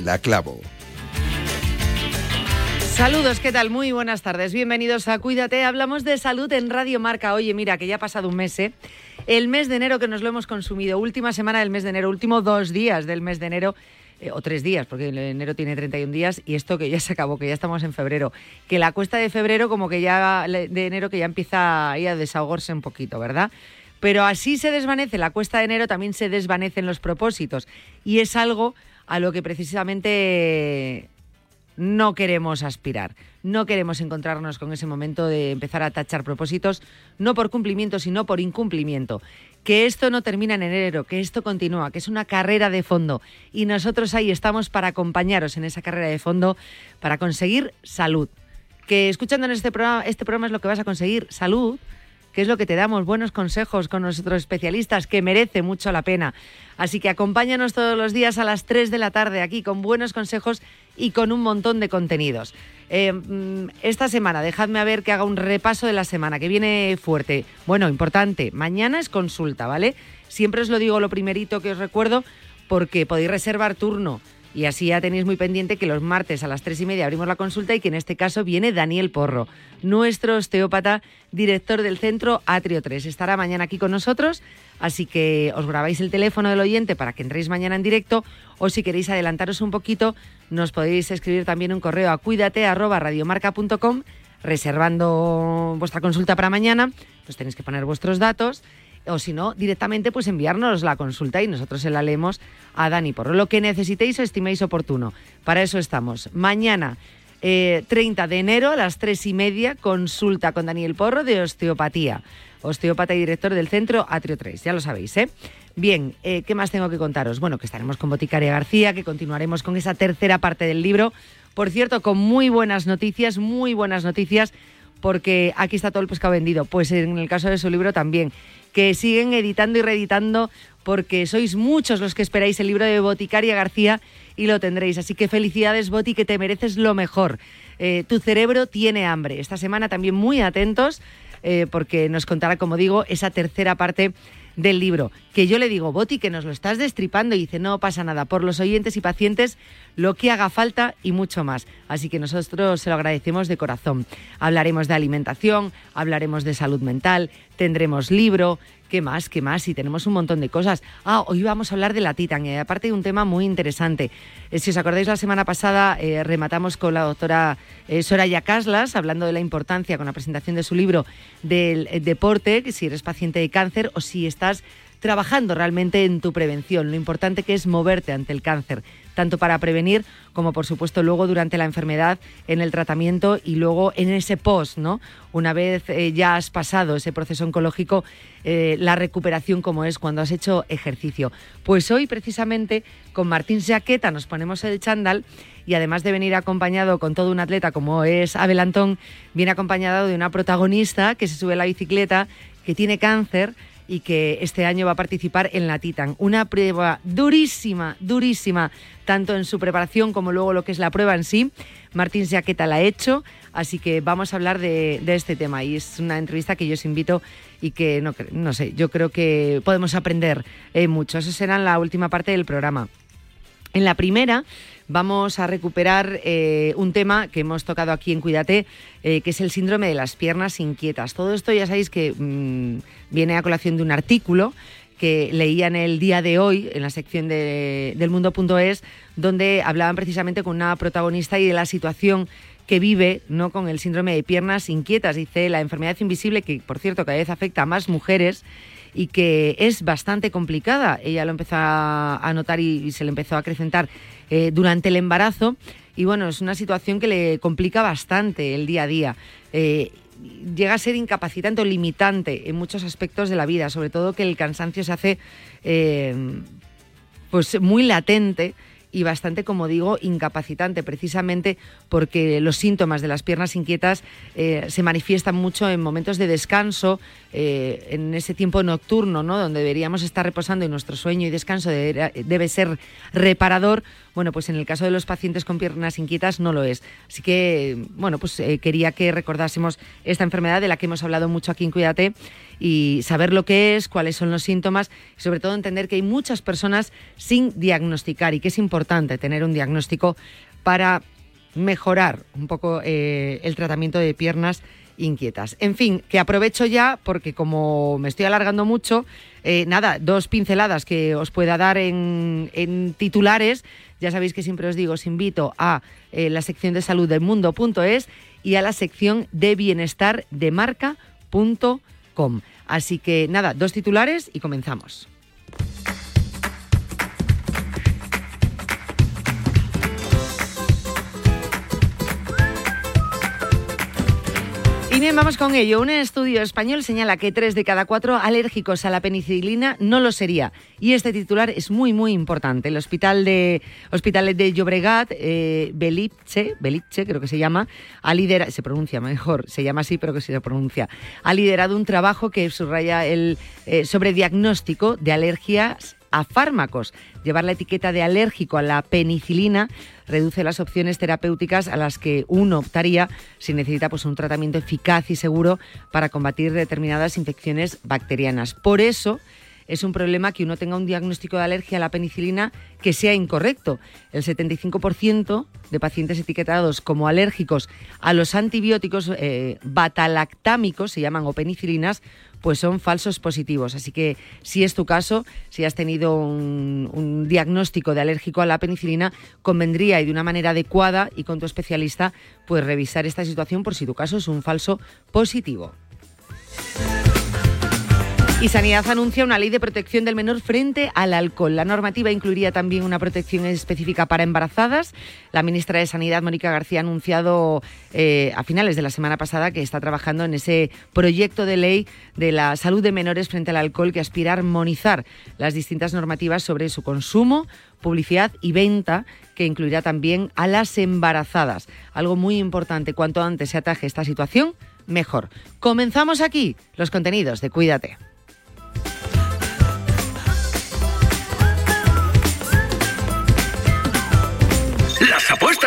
Yanela Clavo. Saludos, ¿qué tal? Muy buenas tardes. Bienvenidos a Cuídate. Hablamos de salud en Radio Marca. Oye, mira, que ya ha pasado un mes, ¿eh? El mes de enero que nos lo hemos consumido. Última semana del mes de enero, último dos días del mes de enero. Eh, o tres días, porque enero tiene 31 días y esto que ya se acabó, que ya estamos en febrero. Que la cuesta de febrero, como que ya de enero, que ya empieza ahí a desahogarse un poquito, ¿verdad? Pero así se desvanece la cuesta de enero, también se desvanecen los propósitos. Y es algo a lo que precisamente no queremos aspirar. No queremos encontrarnos con ese momento de empezar a tachar propósitos, no por cumplimiento, sino por incumplimiento. Que esto no termina en enero, que esto continúa, que es una carrera de fondo. Y nosotros ahí estamos para acompañaros en esa carrera de fondo, para conseguir salud. Que escuchando en este programa, este programa es lo que vas a conseguir, salud, que es lo que te damos, buenos consejos con nuestros especialistas, que merece mucho la pena. Así que acompáñanos todos los días a las 3 de la tarde aquí con buenos consejos y con un montón de contenidos. Eh, mm, esta semana, dejadme a ver que haga un repaso de la semana, que viene fuerte. Bueno, importante, mañana es consulta, ¿vale? Siempre os lo digo lo primerito que os recuerdo, porque podéis reservar turno y así ya tenéis muy pendiente que los martes a las tres y media abrimos la consulta y que en este caso viene Daniel Porro, nuestro osteópata, director del centro Atrio 3. Estará mañana aquí con nosotros, así que os grabáis el teléfono del oyente para que entréis mañana en directo o si queréis adelantaros un poquito, nos podéis escribir también un correo a cuídate@radiomarca.com reservando vuestra consulta para mañana. Pues tenéis que poner vuestros datos o si no, directamente pues enviarnos la consulta y nosotros se la leemos a Dani por lo que necesitéis o estiméis oportuno. Para eso estamos. Mañana, 30 eh, de enero a las 3 y media, consulta con Daniel Porro de osteopatía. Osteópata y director del centro Atrio 3, ya lo sabéis, ¿eh? Bien, eh, ¿qué más tengo que contaros? Bueno, que estaremos con Boticaria García, que continuaremos con esa tercera parte del libro. Por cierto, con muy buenas noticias, muy buenas noticias, porque aquí está todo el pescado vendido. Pues en el caso de su libro también que siguen editando y reeditando porque sois muchos los que esperáis el libro de Boticaria García y lo tendréis. Así que felicidades, Boti, que te mereces lo mejor. Eh, tu cerebro tiene hambre. Esta semana también muy atentos eh, porque nos contará, como digo, esa tercera parte del libro. Que yo le digo, Boti, que nos lo estás destripando y dice, no pasa nada, por los oyentes y pacientes, lo que haga falta y mucho más. Así que nosotros se lo agradecemos de corazón. Hablaremos de alimentación, hablaremos de salud mental, tendremos libro, ¿Qué más? ¿Qué más? Y tenemos un montón de cosas. Ah, hoy vamos a hablar de la Titan, y aparte de un tema muy interesante. Eh, si os acordáis, la semana pasada eh, rematamos con la doctora eh, Soraya Caslas, hablando de la importancia con la presentación de su libro del deporte, si eres paciente de cáncer o si estás trabajando realmente en tu prevención, lo importante que es moverte ante el cáncer tanto para prevenir como por supuesto luego durante la enfermedad, en el tratamiento y luego en ese post, ¿no? Una vez eh, ya has pasado ese proceso oncológico, eh, la recuperación como es cuando has hecho ejercicio. Pues hoy precisamente con Martín Jaqueta nos ponemos el chándal y además de venir acompañado con todo un atleta como es Abel Antón, viene acompañado de una protagonista que se sube la bicicleta, que tiene cáncer, y que este año va a participar en la Titan. Una prueba durísima, durísima, tanto en su preparación como luego lo que es la prueba en sí. Martín Jaqueta la ha hecho, así que vamos a hablar de, este tema y es una entrevista que yo os invito y que no, sé, yo creo que podemos aprender eh, mucho. Eso será en la última parte del programa. En la primera vamos a recuperar eh, un tema que hemos tocado aquí en Cuídate, eh, que es el síndrome de las piernas inquietas. Todo esto ya sabéis que mm, viene a colación de un artículo que leía en el día de hoy, en la sección de, del mundo.es, donde hablaban precisamente con una protagonista y de la situación que vive ¿no? con el síndrome de piernas inquietas. Dice la enfermedad invisible, que por cierto cada vez afecta a más mujeres y que es bastante complicada. Ella lo empezó a notar y, se le empezó a acrecentar eh, durante el embarazo. Y bueno, es una situación que le complica bastante el día a día. Eh, llega a ser incapacitante o limitante en muchos aspectos de la vida, sobre todo que el cansancio se hace eh, pues muy latente y bastante, como digo, incapacitante, precisamente porque los síntomas de las piernas inquietas eh, se manifiestan mucho en momentos de descanso, eh, en ese tiempo nocturno, ¿no? donde deberíamos estar reposando y nuestro sueño y descanso debe, ser reparador. Bueno, pues en el caso de los pacientes con piernas inquietas no lo es. Así que, bueno, pues eh, quería que recordásemos esta enfermedad de la que hemos hablado mucho aquí en Cuídate y saber lo que es, cuáles son los síntomas y sobre todo entender que hay muchas personas sin diagnosticar y que es importante tener un diagnóstico para mejorar un poco eh, el tratamiento de piernas inquietas. En fin, que aprovecho ya porque como me estoy alargando mucho, eh, nada, dos pinceladas que os pueda dar en, titulares. Ya sabéis que siempre os digo, os invito a eh, la sección de salud del mundo.es y a la sección de bienestar de marca.com. Así que nada, dos titulares y comenzamos. Y bien, vamos con ello. Un estudio español señala que tres de cada cuatro alérgicos a la penicilina no lo sería. Y este titular es muy, muy importante. El hospital de, hospital de Llobregat, eh, Belice, creo que se llama, ha liderado, se pronuncia mejor, se llama así, pero que se pronuncia, ha liderado un trabajo que subraya el eh, sobre diagnóstico de alergias a fármacos. Llevar la etiqueta de alérgico a la penicilina reduce las opciones terapéuticas a las que uno optaría si necesita pues, un tratamiento eficaz y seguro para combatir determinadas infecciones bacterianas. Por eso, es un problema que uno tenga un diagnóstico de alergia a la penicilina que sea incorrecto. El 75% de pacientes etiquetados como alérgicos a los antibióticos eh, batalactámicos, se llaman o penicilinas, pues son falsos positivos. Así que si es tu caso, si has tenido un, un diagnóstico de alérgico a la penicilina, convendría y de una manera adecuada y con tu especialista, pues revisar esta situación por si tu caso es un falso positivo. Y Sanidad anuncia una ley de protección del menor frente al alcohol. La normativa incluiría también una protección específica para embarazadas. La ministra de Sanidad, Mónica García, ha anunciado eh, a finales de la semana pasada que está trabajando en ese proyecto de ley de la salud de menores frente al alcohol que aspira a armonizar las distintas normativas sobre su consumo, publicidad y venta, que incluirá también a las embarazadas. Algo muy importante, cuanto antes se ataje esta situación, mejor. Comenzamos aquí los contenidos de Cuídate.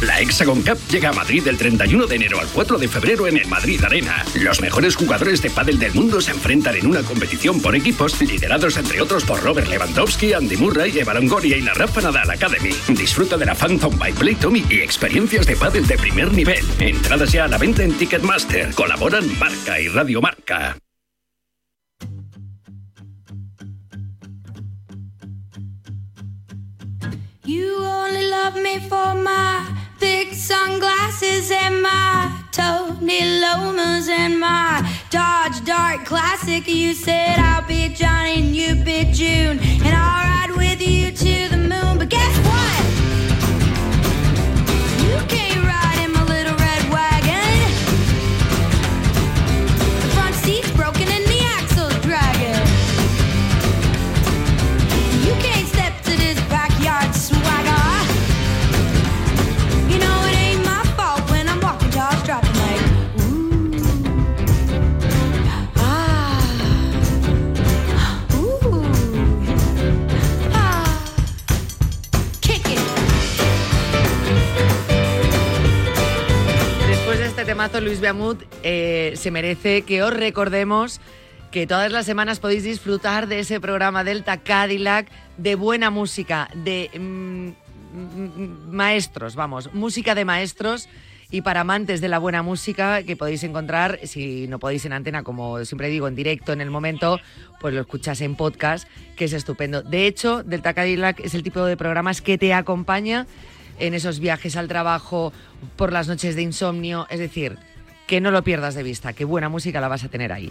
La Hexagon Cup llega a Madrid del 31 de enero al 4 de febrero en el Madrid Arena. Los mejores jugadores de pádel del mundo se enfrentan en una competición por equipos liderados entre otros por Robert Lewandowski, Andy Murray, Eva Longoria y la Rafa Nadal Academy. Disfruta de la Phantom by Play Tommy y experiencias de pádel de primer nivel. Entradas ya a la venta en Ticketmaster. Colaboran Marca y Radio Marca. You love me for my thick sunglasses and my Tony Lomas and my Dodge Dart Classic. You said I'll be Johnny and you be June, and I'll temazo, Luis Beamut, eh, se merece que os recordemos que todas las semanas podéis disfrutar de ese programa Delta Cadillac, de buena música, de mm, mm, maestros, vamos, música de maestros y para amantes de la buena música que podéis encontrar, si no podéis en antena, como siempre digo, en directo en el momento, pues lo escuchas en podcast, que es estupendo. De hecho, Delta Cadillac es el tipo de programas que te acompaña en esos viajes al trabajo, por las noches de insomnio, es decir, que no lo pierdas de vista, que buena música la vas a tener ahí.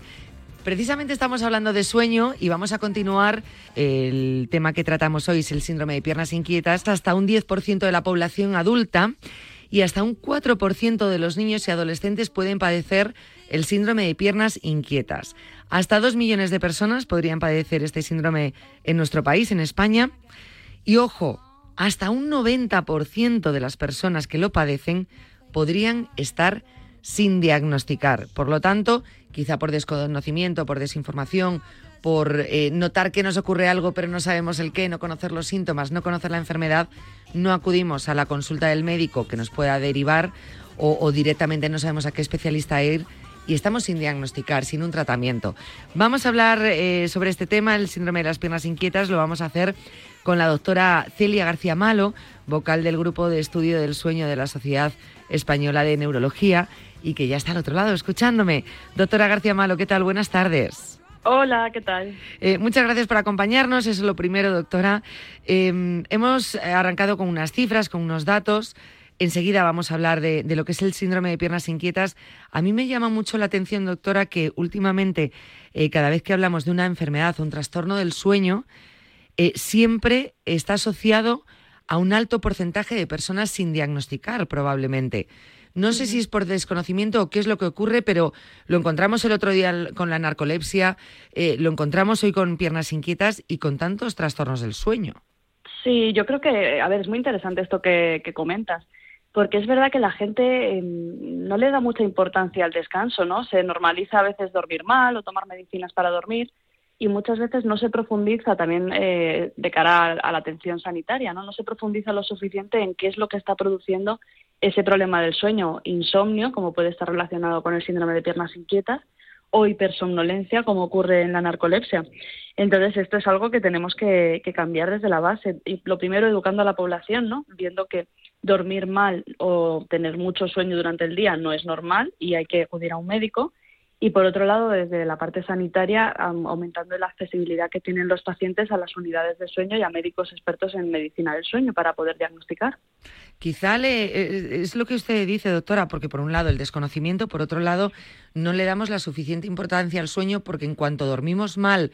Precisamente estamos hablando de sueño y vamos a continuar. El tema que tratamos hoy es el síndrome de piernas inquietas. Hasta un 10% de la población adulta y hasta un 4% de los niños y adolescentes pueden padecer el síndrome de piernas inquietas. Hasta 2 millones de personas podrían padecer este síndrome en nuestro país, en España. Y ojo, hasta un 90% de las personas que lo padecen podrían estar sin diagnosticar. Por lo tanto, quizá por desconocimiento, por desinformación, por eh, notar que nos ocurre algo pero no sabemos el qué, no conocer los síntomas, no conocer la enfermedad, no acudimos a la consulta del médico que nos pueda derivar o, directamente no sabemos a qué especialista ir y estamos sin diagnosticar, sin un tratamiento. Vamos a hablar eh, sobre este tema, el síndrome de las piernas inquietas, lo vamos a hacer con la doctora Celia García Malo, vocal del Grupo de Estudio del Sueño de la Sociedad Española de Neurología y que ya está al otro lado escuchándome. Doctora García Malo, ¿qué tal? Buenas tardes. Hola, ¿qué tal? Eh, muchas gracias por acompañarnos, eso es lo primero, doctora. Em, hemos arrancado con unas cifras, con unos datos. Enseguida vamos a hablar de, lo que es el síndrome de piernas inquietas. A mí me llama mucho la atención, doctora, que últimamente, eh, cada vez que hablamos de una enfermedad, un trastorno del sueño, eh, siempre está asociado a un alto porcentaje de personas sin diagnosticar, probablemente. No sé si es por desconocimiento o qué es lo que ocurre, pero lo encontramos el otro día con la narcolepsia, eh, lo encontramos hoy con piernas inquietas y con tantos trastornos del sueño. Sí, yo creo que, a ver, es muy interesante esto que, comentas, porque es verdad que la gente em, no le da mucha importancia al descanso, ¿no? Se normaliza a veces dormir mal o tomar medicinas para dormir, y muchas veces no se profundiza también eh, de cara a, la atención sanitaria, ¿no? No se profundiza lo suficiente en qué es lo que está produciendo ese problema del sueño, insomnio, como puede estar relacionado con el síndrome de piernas inquietas, o hipersomnolencia, como ocurre en la narcolepsia. Entonces, esto es algo que tenemos que, que cambiar desde la base. Y lo primero, educando a la población, ¿no? Viendo que dormir mal o tener mucho sueño durante el día no es normal y hay que acudir a un médico y por otro lado, desde la parte sanitaria, aumentando la accesibilidad que tienen los pacientes a las unidades de sueño y a médicos expertos en medicina del sueño para poder diagnosticar. Quizá le, eh, es lo que usted dice, doctora, porque por un lado el desconocimiento, por otro lado no le damos la suficiente importancia al sueño porque en cuanto dormimos mal,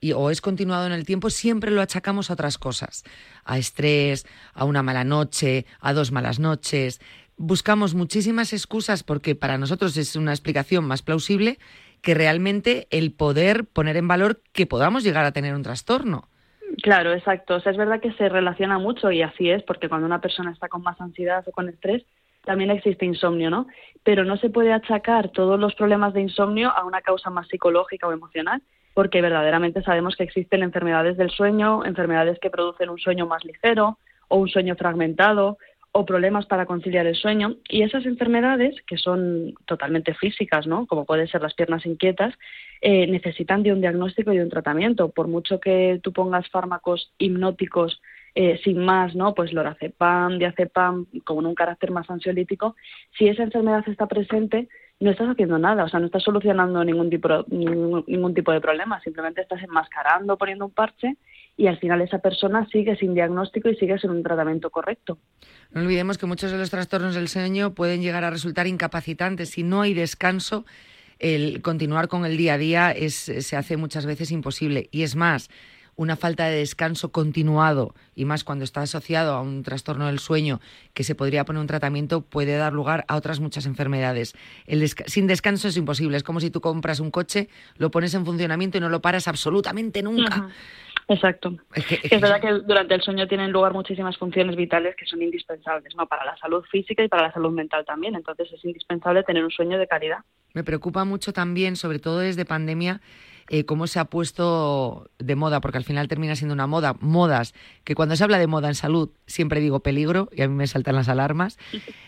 y, o es continuado en el tiempo, siempre lo achacamos a otras cosas, a estrés, a una mala noche, a dos malas noches, buscamos muchísimas excusas porque para nosotros es una explicación más plausible que realmente el poder poner en valor que podamos llegar a tener un trastorno. Claro, exacto. O sea, es verdad que se relaciona mucho y así es, porque cuando una persona está con más ansiedad o con estrés, también existe insomnio, ¿no? Pero no se puede achacar todos los problemas de insomnio a una causa más psicológica o emocional, porque verdaderamente sabemos que existen enfermedades del sueño, enfermedades que producen un sueño más ligero o un sueño fragmentado o problemas para conciliar el sueño. Y esas enfermedades, que son totalmente físicas, ¿no? como pueden ser las piernas inquietas, eh, necesitan de un diagnóstico y de un tratamiento. Por mucho que tú pongas fármacos hipnóticos eh, sin más, ¿no? Pues lorazepam, diazepam, con un carácter más ansiolítico, si esa enfermedad está presente, no estás haciendo nada, o sea, no estás solucionando ningún tipo, ningún tipo de problema, simplemente estás enmascarando, poniendo un parche y al final esa persona sigue sin diagnóstico y sigue sin un tratamiento correcto. No olvidemos que muchos de los trastornos del sueño pueden llegar a resultar incapacitantes. Si no hay descanso, el continuar con el día a día es, se hace muchas veces imposible. Y es más, una falta de descanso continuado, y más cuando está asociado a un trastorno del sueño que se podría poner un tratamiento, puede dar lugar a otras muchas enfermedades. El sin descanso es imposible. Es como si tú compras un coche, lo pones en funcionamiento y no lo paras absolutamente nunca. Exacto. Es, verdad que durante el sueño tienen lugar muchísimas funciones vitales que son indispensables, ¿no? Para la salud física y para la salud mental también. Entonces es indispensable tener un sueño de calidad. Me preocupa mucho también, sobre todo desde pandemia, eh, cómo se ha puesto de moda, porque al final termina siendo una moda, modas, que cuando se habla de moda en salud siempre digo peligro, y a mí me saltan las alarmas,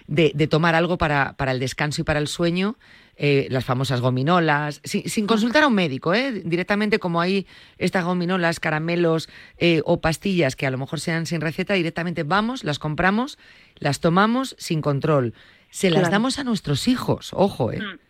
de, tomar algo para, para el descanso y para el sueño, eh, las famosas gominolas, sin, consultar a un médico, ¿eh? directamente como hay estas gominolas, caramelos eh, o pastillas que a lo mejor sean sin receta, directamente vamos, las compramos, las tomamos sin control. Se las damos a nuestros hijos, ojo, ¿eh? Mm.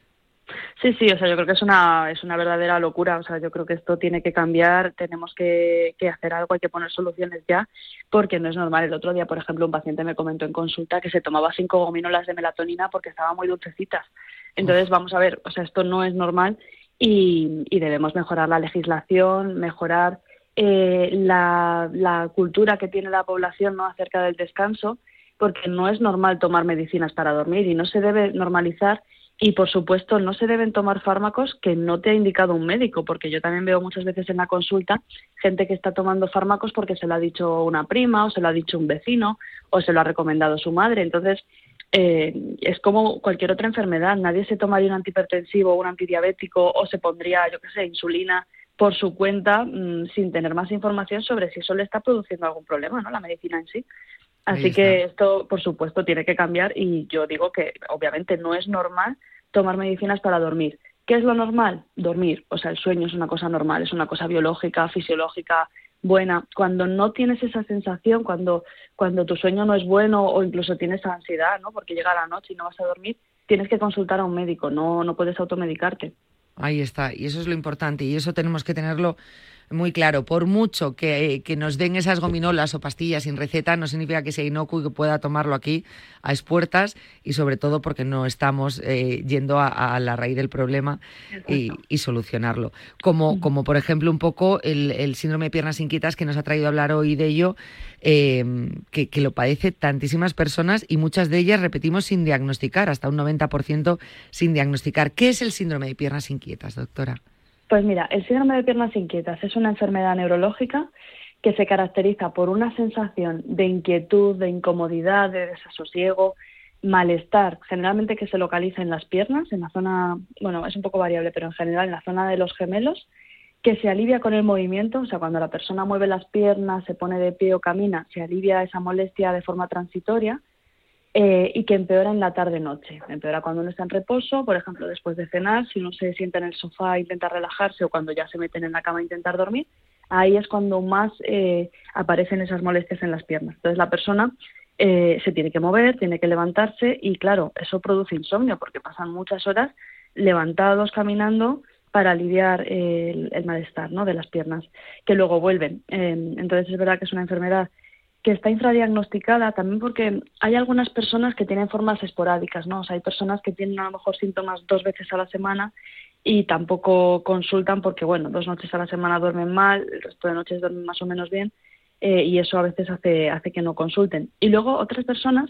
Sí, sí, o sea, yo creo que es una, es una verdadera locura. O sea, yo creo que esto tiene que cambiar, tenemos que, que, hacer algo, hay que poner soluciones ya, porque no es normal. El otro día, por ejemplo, un paciente me comentó en consulta que se tomaba cinco gominolas de melatonina porque estaban muy dulcecitas. Entonces, vamos a ver, o sea, esto no es normal y, debemos mejorar la legislación, mejorar eh, la, la, cultura que tiene la población ¿no? acerca del descanso, porque no es normal tomar medicinas para dormir y no se debe normalizar. Y, por supuesto, no se deben tomar fármacos que no te ha indicado un médico, porque yo también veo muchas veces en la consulta gente que está tomando fármacos porque se lo ha dicho una prima o se lo ha dicho un vecino o se lo ha recomendado su madre. Entonces, eh, es como cualquier otra enfermedad. Nadie se tomaría un antihipertensivo o un antidiabético o se pondría, yo qué sé, insulina por su cuenta mm, sin tener más información sobre si eso le está produciendo algún problema, ¿no? La medicina en sí. Así que esto, por supuesto, tiene que cambiar y yo digo que obviamente no es normal tomar medicinas para dormir. ¿Qué es lo normal? Dormir. O sea, el sueño es una cosa normal, es una cosa biológica, fisiológica, buena. Cuando no tienes esa sensación, cuando, cuando tu sueño no es bueno o incluso tienes ansiedad, ¿no? Porque llega la noche y no vas a dormir, tienes que consultar a un médico, no, no puedes automedicarte. Ahí está, y eso es lo importante, y eso tenemos que tenerlo muy claro. Por mucho que, nos den esas gominolas o pastillas sin receta, no significa que sea inocuo y que pueda tomarlo aquí a expuertas y sobre todo porque no estamos eh, yendo a, la raíz del problema y, solucionarlo. Como, como por ejemplo un poco el, síndrome de piernas inquietas que nos ha traído a hablar hoy de ello, em, que, que lo padece tantísimas personas y muchas de ellas, repetimos, sin diagnosticar, hasta un 90% sin diagnosticar. ¿Qué es el síndrome de piernas inquietas, doctora? Pues mira, el síndrome de piernas inquietas es una enfermedad neurológica que se caracteriza por una sensación de inquietud, de incomodidad, de desasosiego, malestar, generalmente que se localiza en las piernas, en la zona, bueno, es un poco variable, pero en general en la zona de los gemelos, que se alivia con el movimiento, o sea, cuando la persona mueve las piernas, se pone de pie o camina, se alivia esa molestia de forma transitoria eh, y que empeora en la tarde-noche. Empeora cuando uno está en reposo, por ejemplo, después de cenar, si uno se sienta en el sofá e intenta relajarse o cuando ya se meten en la cama a intentar dormir, ahí es cuando más eh, aparecen esas molestias en las piernas. Entonces la persona eh, se tiene que mover, tiene que levantarse y claro, eso produce insomnio porque pasan muchas horas levantados, caminando para aliviar el, el malestar ¿no? de las piernas, que luego vuelven. entonces es verdad que es una enfermedad que está infradiagnosticada también porque hay algunas personas que tienen formas esporádicas, ¿no? O sea, hay personas que tienen a lo mejor síntomas dos veces a la semana y tampoco consultan porque, bueno, dos noches a la semana duermen mal, el resto de noches duermen más o menos bien eh, y eso a veces hace, hace que no consulten. Y luego otras personas,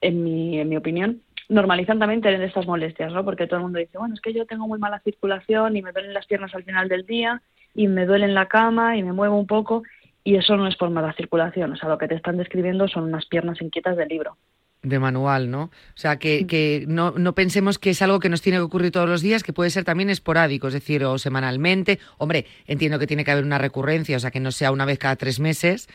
en mi, en mi opinión, normalizan también tener estas molestias, ¿no? Porque todo el mundo dice, bueno, es que yo tengo muy mala circulación y me duelen las piernas al final del día y me duele en la cama y me muevo un poco y eso no es por mala circulación, o sea, lo que te están describiendo son unas piernas inquietas del libro. De manual, ¿no? O sea, que, que no, no, pensemos que es algo que nos tiene que ocurrir todos los días, que puede ser también esporádico, es decir, o semanalmente. Hombre, entiendo que tiene que haber una recurrencia, o sea, que no sea una vez cada tres meses,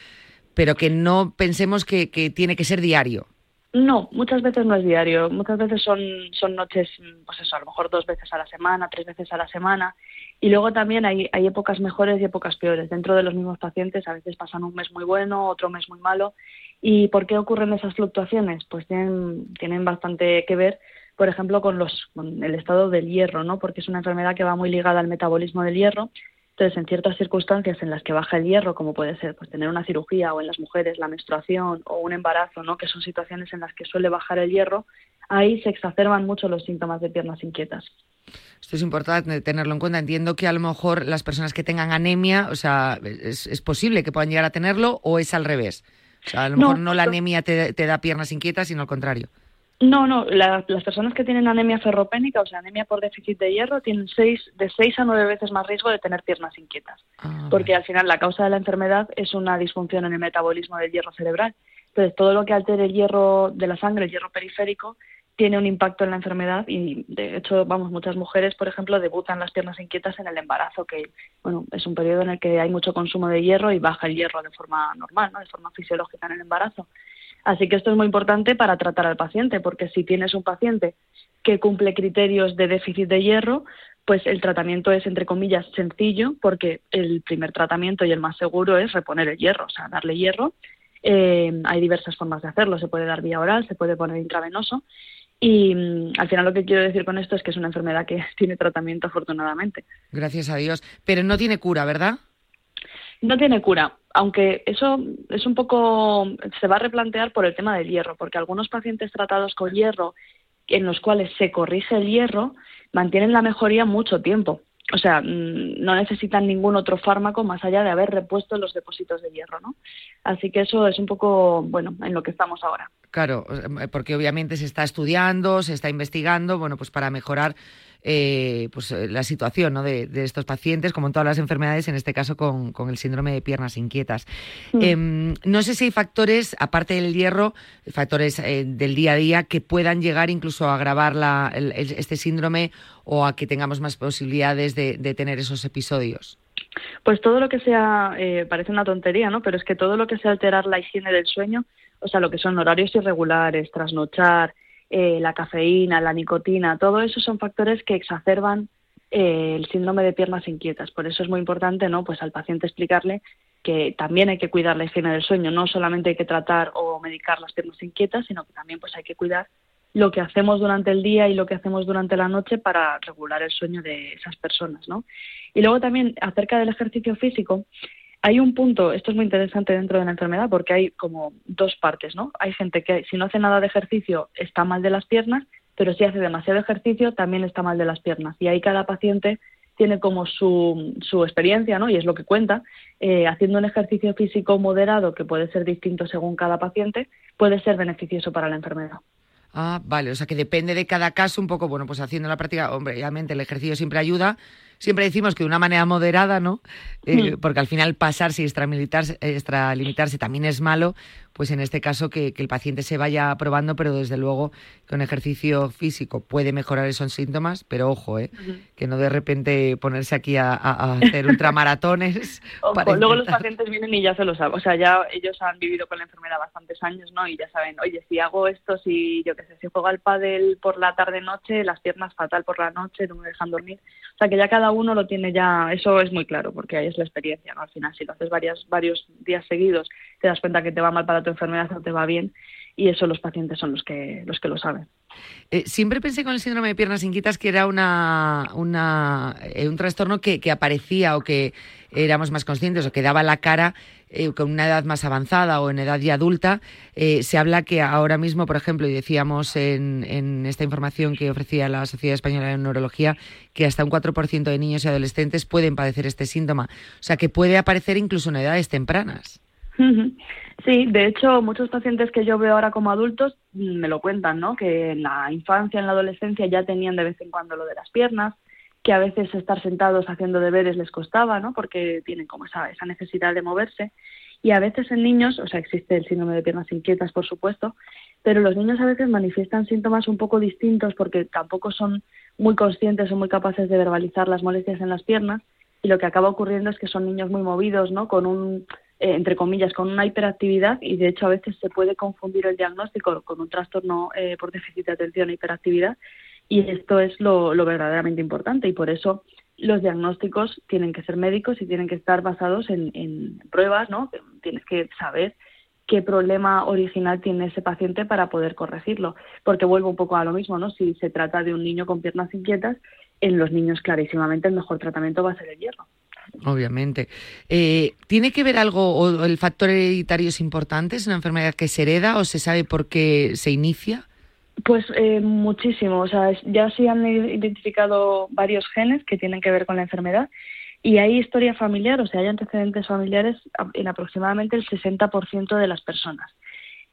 pero que no pensemos que, que tiene que ser diario. No, muchas veces no es diario. Muchas veces son, son noches, pues eso, a lo mejor dos veces a la semana, tres veces a la semana. Y luego también hay, hay épocas mejores y épocas peores. Dentro de los mismos pacientes a veces pasan un mes muy bueno, otro mes muy malo. ¿Y por qué ocurren esas fluctuaciones? Pues tienen, tienen bastante que ver, por ejemplo, con, los, con el estado del hierro, ¿no? Porque es una enfermedad que va muy ligada al metabolismo del hierro entonces, en ciertas circunstancias en las que baja el hierro, como puede ser pues, tener una cirugía o en las mujeres la menstruación o un embarazo, ¿no? que son situaciones en las que suele bajar el hierro, ahí se exacerban mucho los síntomas de piernas inquietas. Esto es importante tenerlo en cuenta. Entiendo que a lo mejor las personas que tengan anemia, o sea, es, posible que puedan llegar a tenerlo o es al revés. O sea, a lo mejor no, la anemia te, te da piernas inquietas, sino al contrario. No, no, las personas que tienen anemia ferropénica, o sea, anemia por déficit de hierro, tienen seis, de 6 a 9 veces más riesgo de tener piernas inquietas, ah, porque al final la causa de la enfermedad es una disfunción en el metabolismo del hierro cerebral. Entonces, todo lo que altere el hierro de la sangre, el hierro periférico, tiene un impacto en la enfermedad y de hecho, vamos, muchas mujeres, por ejemplo, debutan las piernas inquietas en el embarazo, que bueno, es un periodo en el que hay mucho consumo de hierro y baja el hierro de forma normal, ¿no? de forma fisiológica en el embarazo. Así que esto es muy importante para tratar al paciente, porque si tienes un paciente que cumple criterios de déficit de hierro, pues el tratamiento es, entre comillas, sencillo, porque el primer tratamiento y el más seguro es reponer el hierro, o sea, darle hierro. Eh, hay diversas formas de hacerlo, se puede dar vía oral, se puede poner intravenoso y mm, al final lo que quiero decir con esto es que es una enfermedad que tiene tratamiento afortunadamente. Gracias a Dios. Pero no tiene cura, ¿verdad? No tiene cura, aunque eso es un poco, se va a replantear por el tema del hierro, porque algunos pacientes tratados con hierro, en los cuales se corrige el hierro, mantienen la mejoría mucho tiempo. O sea, mm, no necesitan ningún otro fármaco más allá de haber repuesto los depósitos de hierro, ¿no? Así que eso es un poco, bueno, en lo que estamos ahora. Claro, porque obviamente se está estudiando, se está investigando, bueno, pues para mejorar eh, pues eh, la situación ¿no? de, estos pacientes, como en todas las enfermedades, en este caso con, el síndrome de piernas inquietas. Mm. Em, no sé si hay factores, aparte del hierro, factores eh, del día a día que puedan llegar incluso a agravar la, este síndrome o a que tengamos más posibilidades de, de tener esos episodios. Pues todo lo que sea, parece una tontería, ¿no? Pero es que todo lo que sea alterar la higiene del sueño o sea, lo que son horarios irregulares, trasnochar, eh, la cafeína, la nicotina, todo eso son factores que exacerban eh, el síndrome de piernas inquietas. Por eso es muy importante, ¿no? Pues al paciente explicarle que también hay que cuidar la higiene del sueño, no solamente hay que tratar o medicar las piernas inquietas, sino que también pues hay que cuidar lo que hacemos durante el día y lo que hacemos durante la noche para regular el sueño de esas personas, ¿no? Y luego también acerca del ejercicio físico, hay un punto, esto es muy interesante dentro de la enfermedad porque hay como dos partes, ¿no? Hay gente que si no hace nada de ejercicio está mal de las piernas, pero si hace demasiado ejercicio también está mal de las piernas. Y ahí cada paciente tiene como su, su experiencia, ¿no? Y es lo que cuenta. Eh, haciendo un ejercicio físico moderado, que puede ser distinto según cada paciente, puede ser beneficioso para la enfermedad. Ah, vale, o sea que depende de cada caso un poco, bueno, pues haciendo la práctica, hombre, obviamente el ejercicio siempre ayuda, siempre decimos que de una manera moderada, ¿no? Eh, mm. Porque al final pasarse y extralimitarse también es malo, pues en este caso que, el paciente se vaya probando, pero desde luego con ejercicio físico puede mejorar esos síntomas, pero ojo, ¿eh? que no de repente ponerse aquí a, hacer ultramaratones. luego los pacientes vienen y ya se lo saben, o sea, ya ellos han vivido con la enfermedad bastantes años, ¿no? Y ya saben, oye, si hago esto, si yo qué sé, si juego al pádel por la tarde-noche, las piernas fatal por la noche, no me dejan dormir. O sea, que ya cada uno lo tiene ya, eso es muy claro, porque ahí es la experiencia, ¿no? Al final, si lo haces varias, varios días seguidos, te das cuenta que te va mal para tu enfermedad no te va bien y eso los pacientes son los que, los que lo saben. Eh, siempre pensé con el síndrome de piernas inquietas que era una, eh, un trastorno que, aparecía o que éramos más conscientes o que daba la cara eh, con una edad más avanzada o en edad ya adulta. se habla que ahora mismo, por ejemplo, y decíamos en, en esta información que ofrecía la Sociedad Española de Neurología, que hasta un 4% de niños y adolescentes pueden padecer este síntoma. O sea, que puede aparecer incluso en edades tempranas. Sí, de hecho, muchos pacientes que yo veo ahora como adultos me lo cuentan, ¿no? Que en la infancia, en la adolescencia ya tenían de vez en cuando lo de las piernas, que a veces estar sentados haciendo deberes les costaba, ¿no? Porque tienen como esa, esa necesidad de moverse. Y a veces en niños, o sea, existe el síndrome de piernas inquietas, por supuesto, pero los niños a veces manifiestan síntomas un poco distintos porque tampoco son muy conscientes o muy capaces de verbalizar las molestias en las piernas y lo que acaba ocurriendo es que son niños muy movidos, ¿no? Con un eh, entre comillas, con una hiperactividad y de hecho a veces se puede confundir el diagnóstico con un trastorno eh, por déficit de atención e hiperactividad y esto es lo, verdaderamente importante y por eso los diagnósticos tienen que ser médicos y tienen que estar basados en, pruebas, ¿no? Tienes que saber qué problema original tiene ese paciente para poder corregirlo. Porque vuelvo un poco a lo mismo, ¿no? Si se trata de un niño con piernas inquietas, en los niños clarísimamente el mejor tratamiento va a ser el hierro. Obviamente. Eh, ¿Tiene que ver algo o el factor hereditario es importante? ¿Es una enfermedad que se hereda o se sabe por qué se inicia? Pues eh, muchísimo. O sea, ya se han identificado varios genes que tienen que ver con la enfermedad y hay historia familiar, o sea, hay antecedentes familiares en aproximadamente el 60% de las personas.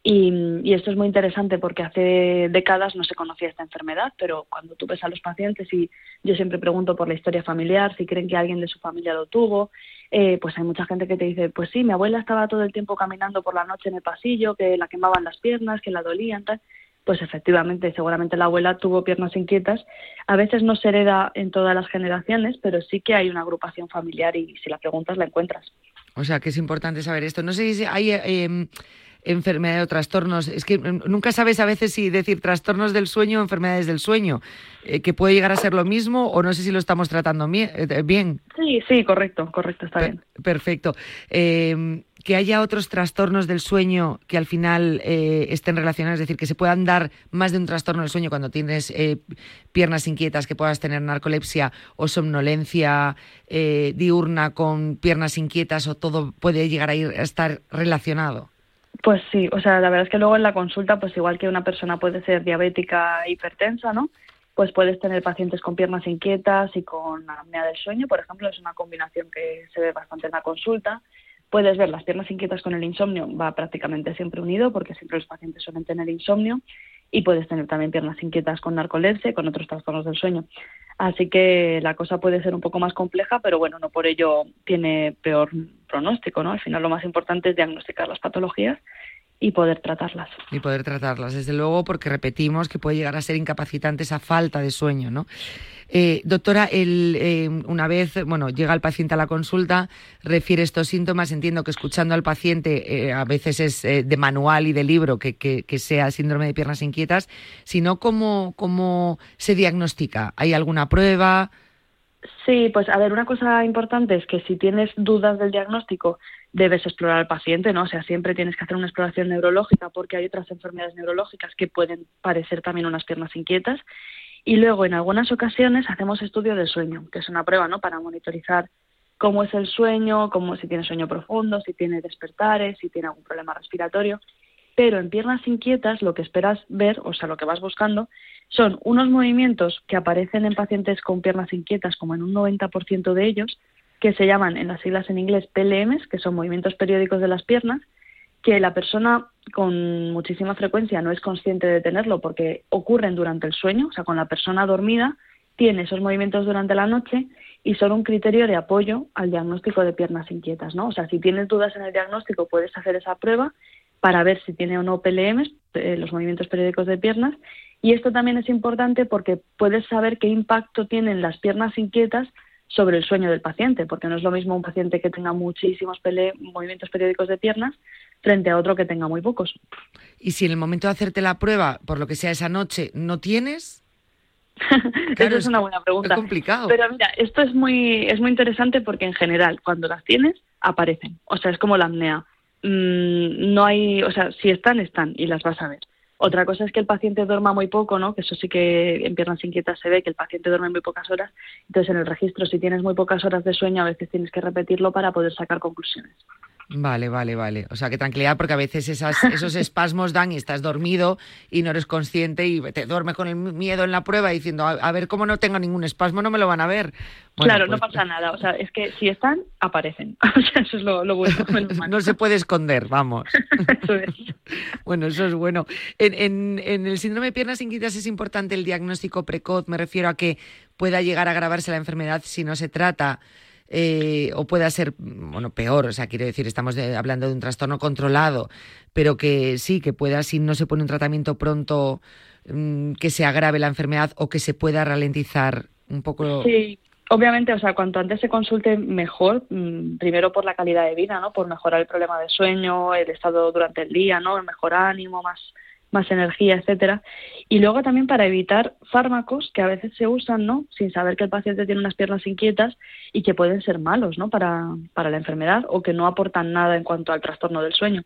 Y, esto es muy interesante porque hace décadas no se conocía esta enfermedad, pero cuando tú ves a los pacientes y yo siempre pregunto por la historia familiar, si creen que alguien de su familia lo tuvo, eh, pues hay mucha gente que te dice, pues sí, mi abuela estaba todo el tiempo caminando por la noche en el pasillo, que la quemaban las piernas, que la dolían, tal. pues efectivamente, seguramente la abuela tuvo piernas inquietas. A veces no se hereda en todas las generaciones, pero sí que hay una agrupación familiar y si la preguntas la encuentras. O sea, que es importante saber esto. No sé si hay eh, enfermedad o trastornos. Es que mm, nunca sabes a veces si decir trastornos del sueño o enfermedades del sueño, eh, que puede llegar a ser lo mismo o no sé si lo estamos tratando eh, bien. Sí, sí, correcto, correcto, está bien. Perfecto. Que haya otros trastornos del sueño que al final eh, estén relacionados, es decir, que se puedan dar más de un trastorno del sueño cuando tienes piernas inquietas, que puedas tener narcolepsia o somnolencia diurna con piernas inquietas o todo puede llegar a, ir, a estar relacionado. Pues sí, o sea, la verdad es que luego en la consulta, pues igual que una persona puede ser diabética hipertensa, ¿no? Pues puedes tener pacientes con piernas inquietas y con apnea del sueño, por ejemplo, es una combinación que se ve bastante en la consulta. Puedes ver las piernas inquietas con el insomnio, va prácticamente siempre unido porque siempre los pacientes suelen tener insomnio y puedes tener también piernas inquietas con narcolepsia y con otros trastornos del sueño. Así que la cosa puede ser un poco más compleja, pero bueno, no por ello tiene peor pronóstico, ¿no? Al final lo más importante es diagnosticar las patologías y poder tratarlas. Y poder tratarlas, desde luego, porque repetimos que puede llegar a ser incapacitante esa falta de sueño, ¿no? Eh, doctora, el, eh, una vez, bueno, llega el paciente a la consulta, refiere estos síntomas, entiendo que escuchando al paciente eh, a veces es de manual y de libro que, que, sea síndrome de piernas inquietas, sino cómo, cómo se diagnostica. ¿Hay alguna prueba? Sí, pues a ver, una cosa importante es que si tienes dudas del diagnóstico, debes explorar al paciente, ¿no? O sea, siempre tienes que hacer una exploración neurológica porque hay otras enfermedades neurológicas que pueden parecer también unas piernas inquietas. Y luego, en algunas ocasiones, hacemos estudio del sueño, que es una prueba, ¿no? Para monitorizar cómo es el sueño, cómo si tiene sueño profundo, si tiene despertares, si tiene algún problema respiratorio. Pero en piernas inquietas lo que esperas ver, o sea, lo que vas buscando, son unos movimientos que aparecen en pacientes con piernas inquietas, como en un 90% de ellos, que se llaman en las siglas en inglés PLMs, que son movimientos periódicos de las piernas, que la persona con muchísima frecuencia no es consciente de tenerlo porque ocurren durante el sueño, o sea, con la persona dormida tiene esos movimientos durante la noche y son un criterio de apoyo al diagnóstico de piernas inquietas, ¿no? O sea, si tienes dudas en el diagnóstico puedes hacer esa prueba para ver si tiene o no PLMs, eh, los movimientos periódicos de piernas, y esto también es importante porque puedes saber qué impacto tienen las piernas inquietas sobre el sueño del paciente, porque no es lo mismo un paciente que tenga muchísimos movimientos periódicos de piernas frente a otro que tenga muy pocos. Y si en el momento de hacerte la prueba, por lo que sea esa noche, no tienes, Eso es una buena pregunta. Es complicado. Pero mira, esto es muy, es muy interesante porque en general, cuando las tienes, aparecen. O sea, es como la apnea. Mm, no hay, o sea, si están, están y las vas a ver. Otra cosa es que el paciente duerma muy poco, ¿no? Que eso sí que en piernas inquietas se ve que el paciente duerme muy pocas horas. Entonces, en el registro, si tienes muy pocas horas de sueño, a veces tienes que repetirlo para poder sacar conclusiones. Vale, vale, vale. O sea, que tranquilidad porque a veces esas, esos espasmos dan y estás dormido y no eres consciente y te duerme con el miedo en la prueba diciendo, a, ver, cómo no tengo ningún espasmo, no me lo van a ver. claro, no pues pasa nada. O sea, es que si están, aparecen. O sea, eso es lo, bueno. no se puede esconder, vamos. eso es. bueno, eso es bueno. En, en, en el síndrome de piernas inquietas es importante el diagnóstico precoz. Me refiero a que pueda llegar a agravarse la enfermedad si no se trata eh, o pueda ser, bueno, peor, o sea, quiero decir, estamos hablando de un trastorno controlado, pero que sí, que pueda, si no se pone un tratamiento pronto, mm, que se agrave la enfermedad o que se pueda ralentizar un poco. Sí. Obviamente, o sea, cuanto antes se consulte mejor, mm, primero por la calidad de vida, ¿no? Por mejorar el problema de sueño, el estado durante el día, ¿no? El mejor ánimo, más más energía, etcétera. Y luego también para evitar fármacos que a veces se usan, ¿no? Sin saber que el paciente tiene unas piernas inquietas y que pueden ser malos, ¿no? Para, para la enfermedad o que no aportan nada en cuanto al trastorno del sueño.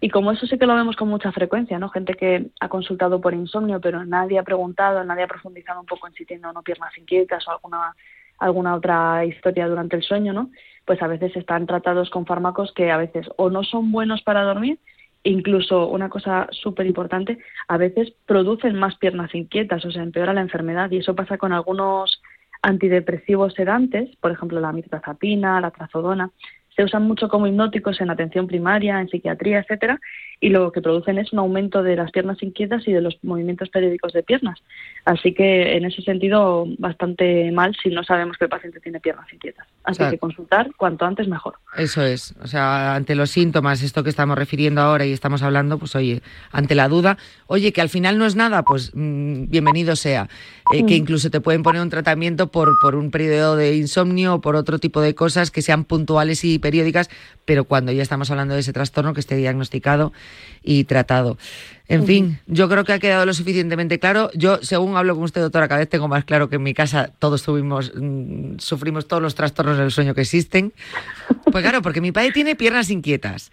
Y como eso sí que lo vemos con mucha frecuencia, ¿no? Gente que ha consultado por insomnio, pero nadie ha preguntado, nadie ha profundizado un poco en si tiene o no piernas inquietas o alguna alguna otra historia durante el sueño, ¿no? Pues a veces están tratados con fármacos que a veces o no son buenos para dormir incluso una cosa súper importante, a veces producen más piernas inquietas, o sea, empeora la enfermedad. Y eso pasa con algunos antidepresivos sedantes, por ejemplo la mirtazapina, la trazodona, se usan mucho como hipnóticos en atención primaria, en psiquiatría, etcétera, y lo que producen es un aumento de las piernas inquietas y de los movimientos periódicos de piernas. Así que en ese sentido bastante mal si no sabemos que el paciente tiene piernas inquietas. Así que consultar cuanto antes mejor. Eso es, o sea, ante los síntomas, esto que estamos refiriendo ahora y estamos hablando, pues oye, ante la duda, oye, que al final no es nada, pues mm, bienvenido sea. Eh, que mm. incluso te pueden poner un tratamiento por, por un periodo de insomnio o por otro tipo de cosas que sean puntuales y periódicas, pero cuando ya estamos hablando de ese trastorno que esté diagnosticado y tratado. En fin, yo creo que ha quedado lo suficientemente claro. Yo, según hablo con usted, doctora, cada vez tengo más claro que en mi casa todos tuvimos, mm, sufrimos todos los trastornos del sueño que existen. Pues claro, porque mi padre tiene piernas inquietas.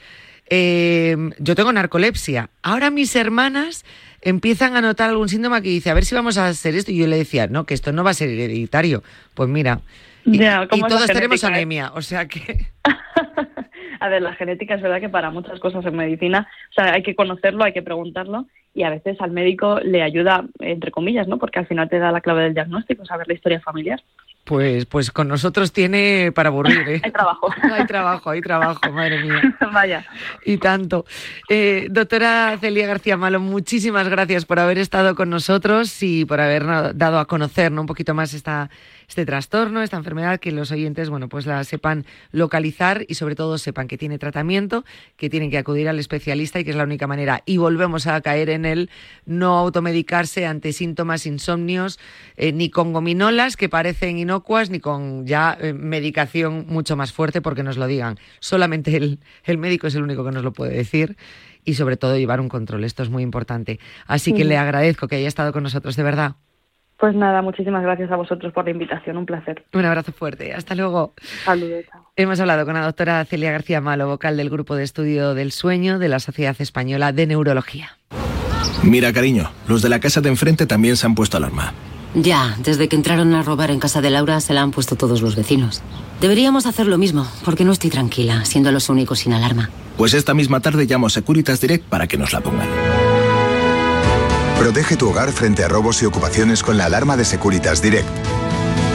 Eh, yo tengo narcolepsia. Ahora mis hermanas empiezan a notar algún síntoma que dice, a ver si vamos a hacer esto. Y yo le decía, no, que esto no va a ser hereditario. Pues mira, y, todos tenemos anemia, o sea que... a ver, la genética es verdad que para muchas cosas en medicina, o sea, hay que conocerlo, hay que preguntarlo y a veces al médico le ayuda, entre comillas, ¿no? Porque al final te da la clave del diagnóstico, saber la historia familiar. Pues, pues con nosotros tiene para aburrir, ¿eh? hay trabajo. hay trabajo, hay trabajo, madre mía. Vaya. Y tanto. Eh, doctora Celia García Malo, muchísimas gracias por haber estado con nosotros y por haber dado a conocer un poquito más esta este trastorno, esta enfermedad, que los oyentes, bueno, pues la sepan localizar y sobre todo sepan que tiene tratamiento, que tienen que acudir al especialista y que es la única manera. Y volvemos a caer en el no automedicarse ante síntomas insomnios, eh, ni con gominolas que parecen inocuas, ni con ya eh, medicación mucho más fuerte, porque nos lo digan. Solamente el, el médico es el único que nos lo puede decir y sobre todo llevar un control. Esto es muy importante. Así que le agradezco que haya estado con nosotros, de verdad. Pues nada, muchísimas gracias a vosotros por la invitación, un placer. Un abrazo fuerte, hasta luego. Saludos. Hemos hablado con la doctora Celia García Malo, vocal del Grupo de Estudio del Sueño de la Sociedad Española de Neurología. Mira, cariño, los de la casa de enfrente también se han puesto alarma. Ya, desde que entraron a robar en casa de Laura se la han puesto todos los vecinos. Deberíamos hacer lo mismo, porque no estoy tranquila, siendo los únicos sin alarma. Pues esta misma tarde llamo a Securitas Direct para que nos la pongan. Protege tu hogar frente a robos y ocupaciones con la alarma de Securitas Direct.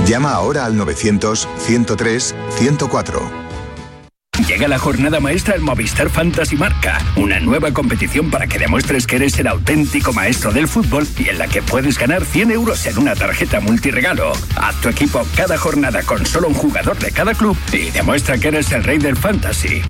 Llama ahora al 900-103-104. Llega la jornada maestra al Movistar Fantasy Marca, una nueva competición para que demuestres que eres el auténtico maestro del fútbol y en la que puedes ganar 100 euros en una tarjeta multiregalo. Haz tu equipo cada jornada con solo un jugador de cada club y demuestra que eres el rey del fantasy.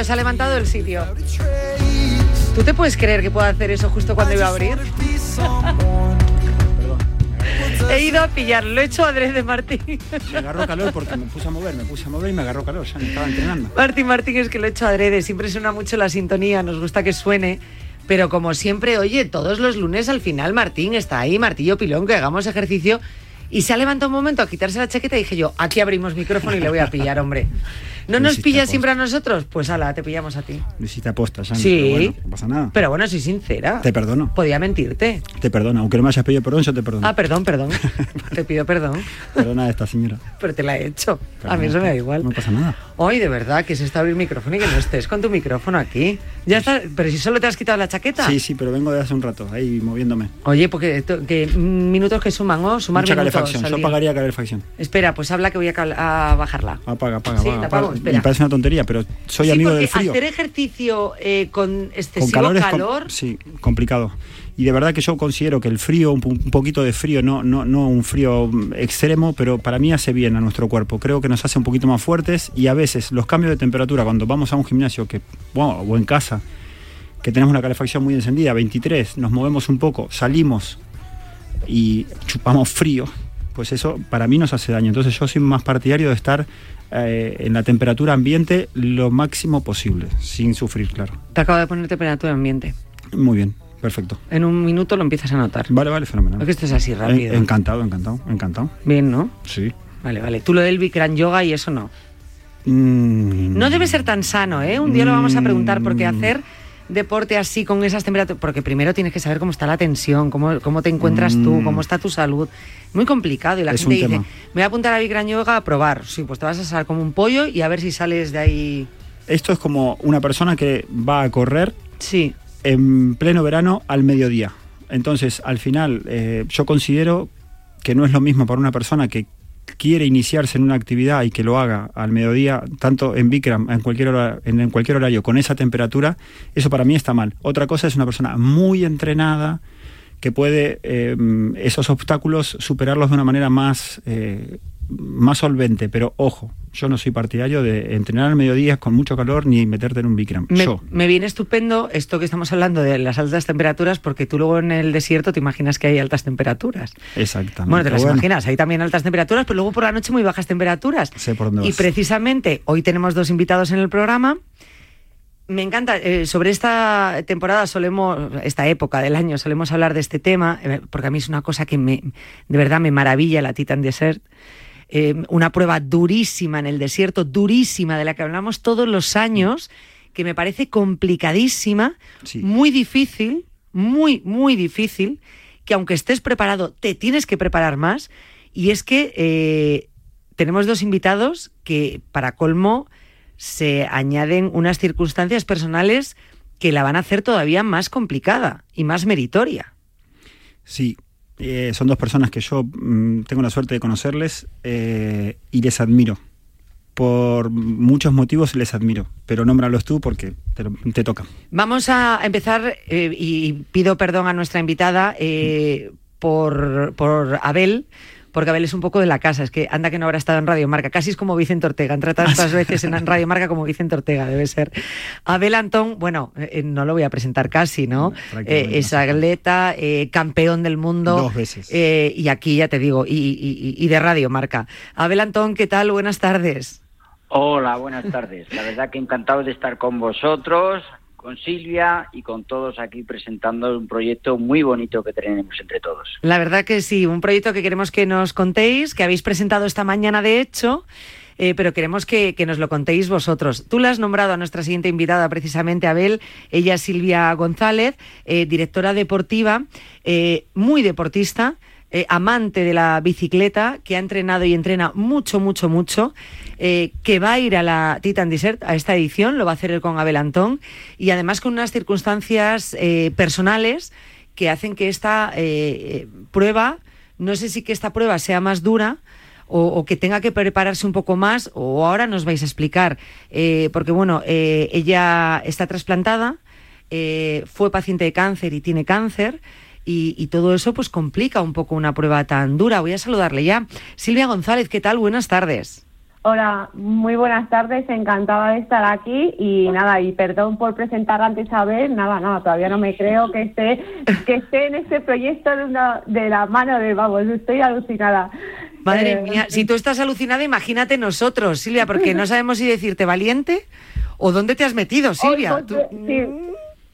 Pero se ha levantado del sitio. ¿Tú te puedes creer que pueda hacer eso justo cuando iba a abrir? He ido a pillarlo, lo he hecho adrede, Martín. Me agarró calor porque me puse a mover, me puse a mover y me agarró calor, ya me estaba entrenando. Martín, Martín, es que lo he hecho adrede, siempre suena mucho la sintonía, nos gusta que suene. Pero como siempre, oye, todos los lunes al final Martín está ahí, martillo pilón, que hagamos ejercicio. Y se ha levantado un momento a quitarse la chaqueta y dije yo, aquí abrimos micrófono y le voy a pillar, hombre. ¿No nos pilla siempre a nosotros? Pues ala, te pillamos a ti. Luisita aposta, Sí. no pasa nada. Pero bueno, soy sincera. Te perdono. Podía mentirte. Te perdono. Aunque no me hayas pedido perdón, yo te perdono. Ah, perdón, perdón. te pido perdón. Perdona a esta señora. Pero te la he hecho. a mí eso me da igual. No pasa nada. Hoy, de verdad, que se está abrir el micrófono y que no estés con tu micrófono aquí. Ya está. Pero si solo te has quitado la chaqueta. Sí, sí, pero vengo de hace un rato, ahí moviéndome. Oye, porque que minutos que suman, ¿o? Sumar Mucha minutos. Calefacción. Yo pagaría calefacción. Espera, pues habla que voy a, bajarla. Apaga, apaga, sí, apaga. espera. Me parece una tontería pero soy amigo del frío. Hacer ejercicio eh, con excesivo calor, sí, complicado. Y de verdad que yo considero que el frío, un, poquito de frío, no, no, no un frío extremo, pero para mí hace bien a nuestro cuerpo. Creo que nos hace un poquito más fuertes y a veces los cambios de temperatura, cuando vamos a un gimnasio que, o en casa, que tenemos una calefacción muy encendida, 23, nos movemos un poco, salimos y chupamos frío, pues eso para mí nos hace daño. Entonces yo soy más partidario de estar eh, en la temperatura ambiente lo máximo posible, sin sufrir, claro. Te acabo de poner temperatura ambiente. Muy bien, perfecto. En un minuto lo empiezas a notar. Vale, vale, fenomenal. Es que esto es así rápido. encantado, encantado, encantado. Bien, ¿no? Sí. Vale, vale. Tú lo del Bikram Yoga y eso no. Mm. No debe ser tan sano, ¿eh? Un día lo vamos a preguntar, porque Mm. hacer deporte así con esas temperaturas, porque primero tienes que saber cómo está la tensión, cómo, cómo te encuentras tú, Mm. cómo está tu salud. Muy complicado. Y la Es gente dice, tema. me voy a apuntar a Bikram Yoga a probar. Sí, pues te vas a salir como un pollo y a ver si sales de ahí. Esto es como una persona que va a correr Sí. en pleno verano al mediodía. Entonces, al final, eh, yo considero que no es lo mismo para una persona que quiere iniciarse en una actividad y que lo haga al mediodía, tanto en Bikram, en cualquier, hora, en, cualquier horario, con esa temperatura, eso para mí está mal. Otra cosa es una persona muy entrenada que puede eh, esos obstáculos superarlos de una manera más, eh, más solvente. Pero ojo, yo no soy partidario de entrenar al mediodía con mucho calor ni meterte en un Bikram. Me, Yo. me viene estupendo esto que estamos hablando de las altas temperaturas, porque tú luego en el desierto te imaginas que hay altas temperaturas. Exactamente. Bueno, te las Bueno, imaginas, hay también altas temperaturas, pero luego por la noche muy bajas temperaturas. Sé por dónde Y vas. precisamente hoy tenemos dos invitados en el programa. Me encanta, eh, sobre esta temporada solemos, esta época del año, solemos hablar de este tema, eh, porque a mí es una cosa que me, de verdad me maravilla la Titan Desert. Eh, una prueba durísima en el desierto, durísima, de la que hablamos todos los años, que me parece complicadísima, Sí. muy difícil, muy, muy difícil, que aunque estés preparado, te tienes que preparar más. Y es que eh, tenemos dos invitados que, para colmo, se añaden unas circunstancias personales que la van a hacer todavía más complicada y más meritoria. Sí, eh, son dos personas que yo mm, tengo la suerte de conocerles eh, y les admiro. Por muchos motivos les admiro, pero nómbralos tú porque te, toca. Vamos a empezar eh, y pido perdón a nuestra invitada por, por Abel. Porque Abel es un poco de la casa, es que anda que no habrá estado en Radio Marca, casi es como Vicente Ortega, entra tantas veces en Radio Marca como Vicente Ortega, debe ser. Abel Antón, bueno, eh, no lo voy a presentar casi, ¿no? Eh, es no. atleta, eh, campeón del mundo. Dos veces. eh, y aquí ya te digo, y, y- y de Radio Marca. Abel Antón, ¿qué tal? Buenas tardes. Hola, buenas tardes. La verdad que encantado de estar con vosotros, con Silvia y con todos aquí presentando un proyecto muy bonito que tenemos entre todos. La verdad que sí, un proyecto que queremos que nos contéis, que habéis presentado esta mañana de hecho, eh, pero queremos que, nos lo contéis vosotros. Tú la has nombrado a nuestra siguiente invitada, precisamente Abel, ella es Silvia González, eh, directora deportiva, eh, muy deportista. Eh, amante de la bicicleta, que ha entrenado y entrena mucho, mucho, mucho, eh, que va a ir a la Titan Desert, a esta edición, lo va a hacer él con Abel Antón, y además con unas circunstancias eh, personales que hacen que esta prueba, no sé si que esta prueba sea más dura o, que tenga que prepararse un poco más, o ahora nos vais a explicar, porque bueno, ella está trasplantada, fue paciente de cáncer y tiene cáncer. Y, y todo eso pues complica un poco una prueba tan dura. Voy a saludarle ya. Silvia González, ¿qué tal? Buenas tardes. Hola, muy buenas tardes, encantada de estar aquí y nada, y perdón por presentar antes a Abel, nada, nada, todavía no me creo que esté, que esté en este proyecto de, una, de la mano de, vamos, estoy alucinada. Madre Eh, mía, si tú estás alucinada, imagínate nosotros, Silvia, porque no sabemos si decirte valiente o dónde te has metido, Silvia. Hoy, Tú- pues, sí,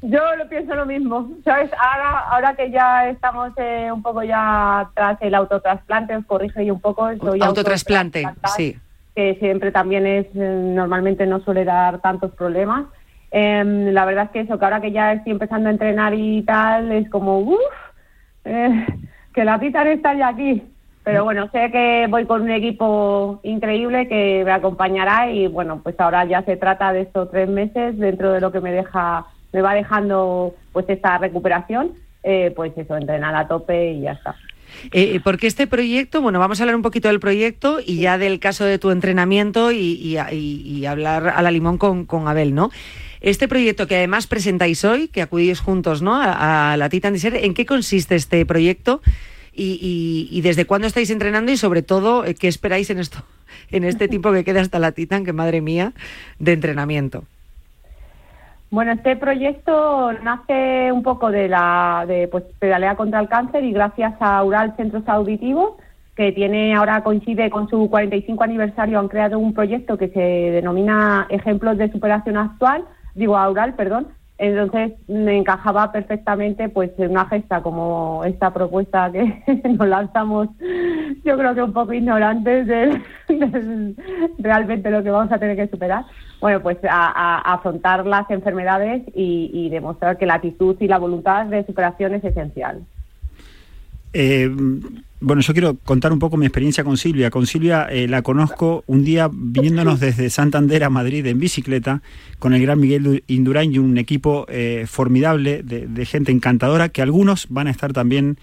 yo lo pienso lo mismo, ¿sabes? Ahora, ahora que ya estamos eh, un poco ya tras el autotrasplante, os corrijo yo un poco. soy Autotrasplante, sí. Que siempre también es, eh, normalmente no suele dar tantos problemas. Em, la verdad es que eso, que ahora que ya estoy empezando a entrenar y tal, es como, uff, que la Titan está ya aquí. Pero bueno, sé que voy con un equipo increíble que me acompañará y bueno, pues ahora ya se trata de estos tres meses dentro de lo que me deja, me va dejando pues esta recuperación, eh, pues eso, entrenar a tope y ya está. Eh, porque este proyecto, bueno, vamos a hablar un poquito del proyecto y ya del caso de tu entrenamiento y, y- y- y hablar a la limón con, con Abel, ¿no? Este proyecto que además presentáis hoy, que acudís juntos, ¿no? A, a la Titan Desert, ¿en qué consiste este proyecto? Y, y- y desde cuándo estáis entrenando y sobre todo, eh, ¿qué esperáis en esto, en este tiempo que queda hasta la Titan, que madre mía, de entrenamiento? Bueno, este proyecto nace un poco de la de pues pedalea contra el cáncer y gracias a Ural Centros Auditivos que tiene ahora coincide con su 45 aniversario han creado un proyecto que se denomina Ejemplos de superación actual, digo Aural, perdón, Entonces me encajaba perfectamente pues en una gesta como esta propuesta que nos lanzamos, yo creo que un poco ignorantes de, realmente lo que vamos a tener que superar. Bueno, pues a, afrontar las enfermedades y demostrar que la actitud y la voluntad de superación es esencial. Eh, bueno, yo quiero contar un poco mi experiencia con Silvia. Con Silvia eh, la conozco un día viniéndonos desde Santander a Madrid en bicicleta con el gran Miguel Indurain y un equipo eh, formidable de, gente encantadora que algunos van a estar también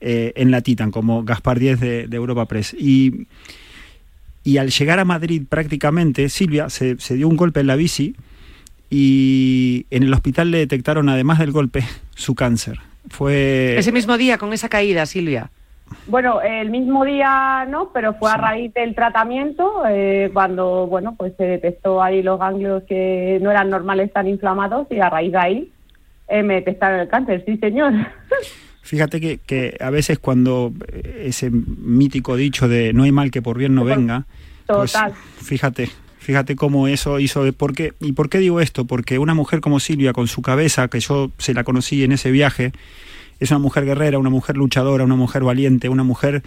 en la Titan, como Gaspar Díez de, Europa Press. Y, y, al llegar a Madrid prácticamente, Silvia se, se dio un golpe en la bici y en el hospital le detectaron, además del golpe, su cáncer. Fue... Ese mismo día, con esa caída, Silvia. Bueno, el mismo día no, pero fue a raíz del tratamiento, eh, cuando, bueno, pues se detectó ahí los ganglios que no eran normales tan inflamados y a raíz de ahí eh, me detectaron el cáncer, sí señor. Fíjate que, que, a veces cuando ese mítico dicho de no hay mal que por bien no venga, pues Total. fíjate, fíjate cómo eso hizo, porque, ¿y por qué digo esto? Porque una mujer como Silvia, con su cabeza, que yo se la conocí en ese viaje, es una mujer guerrera, una mujer luchadora, una mujer valiente, una mujer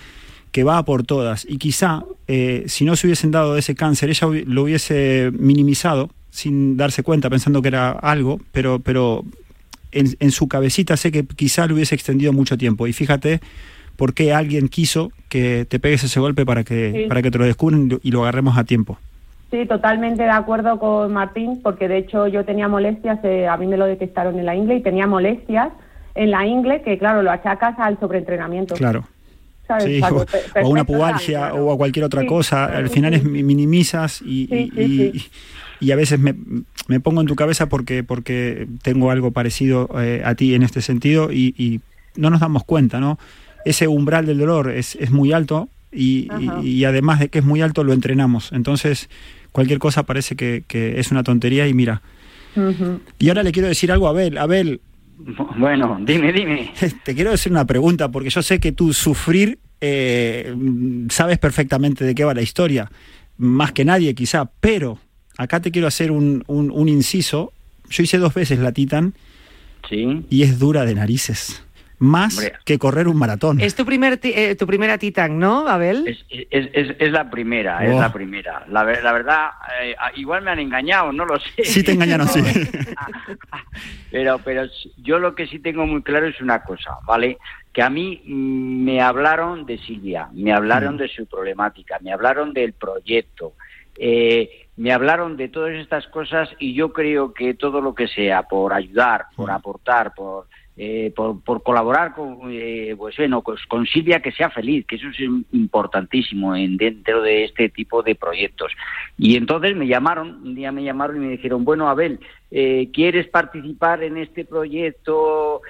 que va por todas. Y quizá, eh, si no se hubiesen dado ese cáncer, ella lo hubiese minimizado sin darse cuenta, pensando que era algo, pero, pero en, su cabecita sé que quizá lo hubiese extendido mucho tiempo. Y fíjate por qué alguien quiso que te pegues ese golpe para que, para que te lo descubran y lo agarremos a tiempo. Sí, totalmente de acuerdo con Martín, porque de hecho yo tenía molestias, eh, a mí me lo detectaron en la ingle y tenía molestias en la ingle que, claro, lo achacas al sobreentrenamiento. Claro. Sí, o, a una pubalgia o a cualquier otra cosa, al final es minimizas y, y, a veces me, me, pongo en tu cabeza porque, porque tengo algo parecido eh, a ti en este sentido y, no nos damos cuenta, ¿no? Ese umbral del dolor es, es muy alto y, y, además de que es muy alto lo entrenamos. Entonces, cualquier cosa parece que, es una tontería y mira. Y ahora le quiero decir algo a Abel. Abel. Bueno, dime, dime. Te quiero decir una pregunta, porque yo sé que tú sufrir eh, sabes perfectamente de qué va la historia, más que nadie quizá, pero acá te quiero hacer un, un, inciso. Yo hice dos veces la Titan ¿Sí? y es dura de narices más que correr un maratón. Es tu, primer eh, tu primera Titan, ¿no, Abel? Es, es, es, la primera, es la oh. primera. La, la verdad, eh, igual me han engañado, no lo sé. Sí te engañaron, sí. pero, pero yo lo que sí tengo muy claro es una cosa, ¿vale? Que a mí mm, me hablaron de Silvia, me hablaron mm. de su problemática, me hablaron del proyecto. Eh, me hablaron de todas estas cosas y yo creo que todo lo que sea por ayudar, por mm. aportar, por eh, por, colaborar con, eh, pues bueno, pues con Silvia que sea feliz, que eso es importantísimo en, dentro de este tipo de proyectos. Y entonces me llamaron, un día me llamaron y me dijeron, bueno, Abel, eh, ¿quieres participar en este proyecto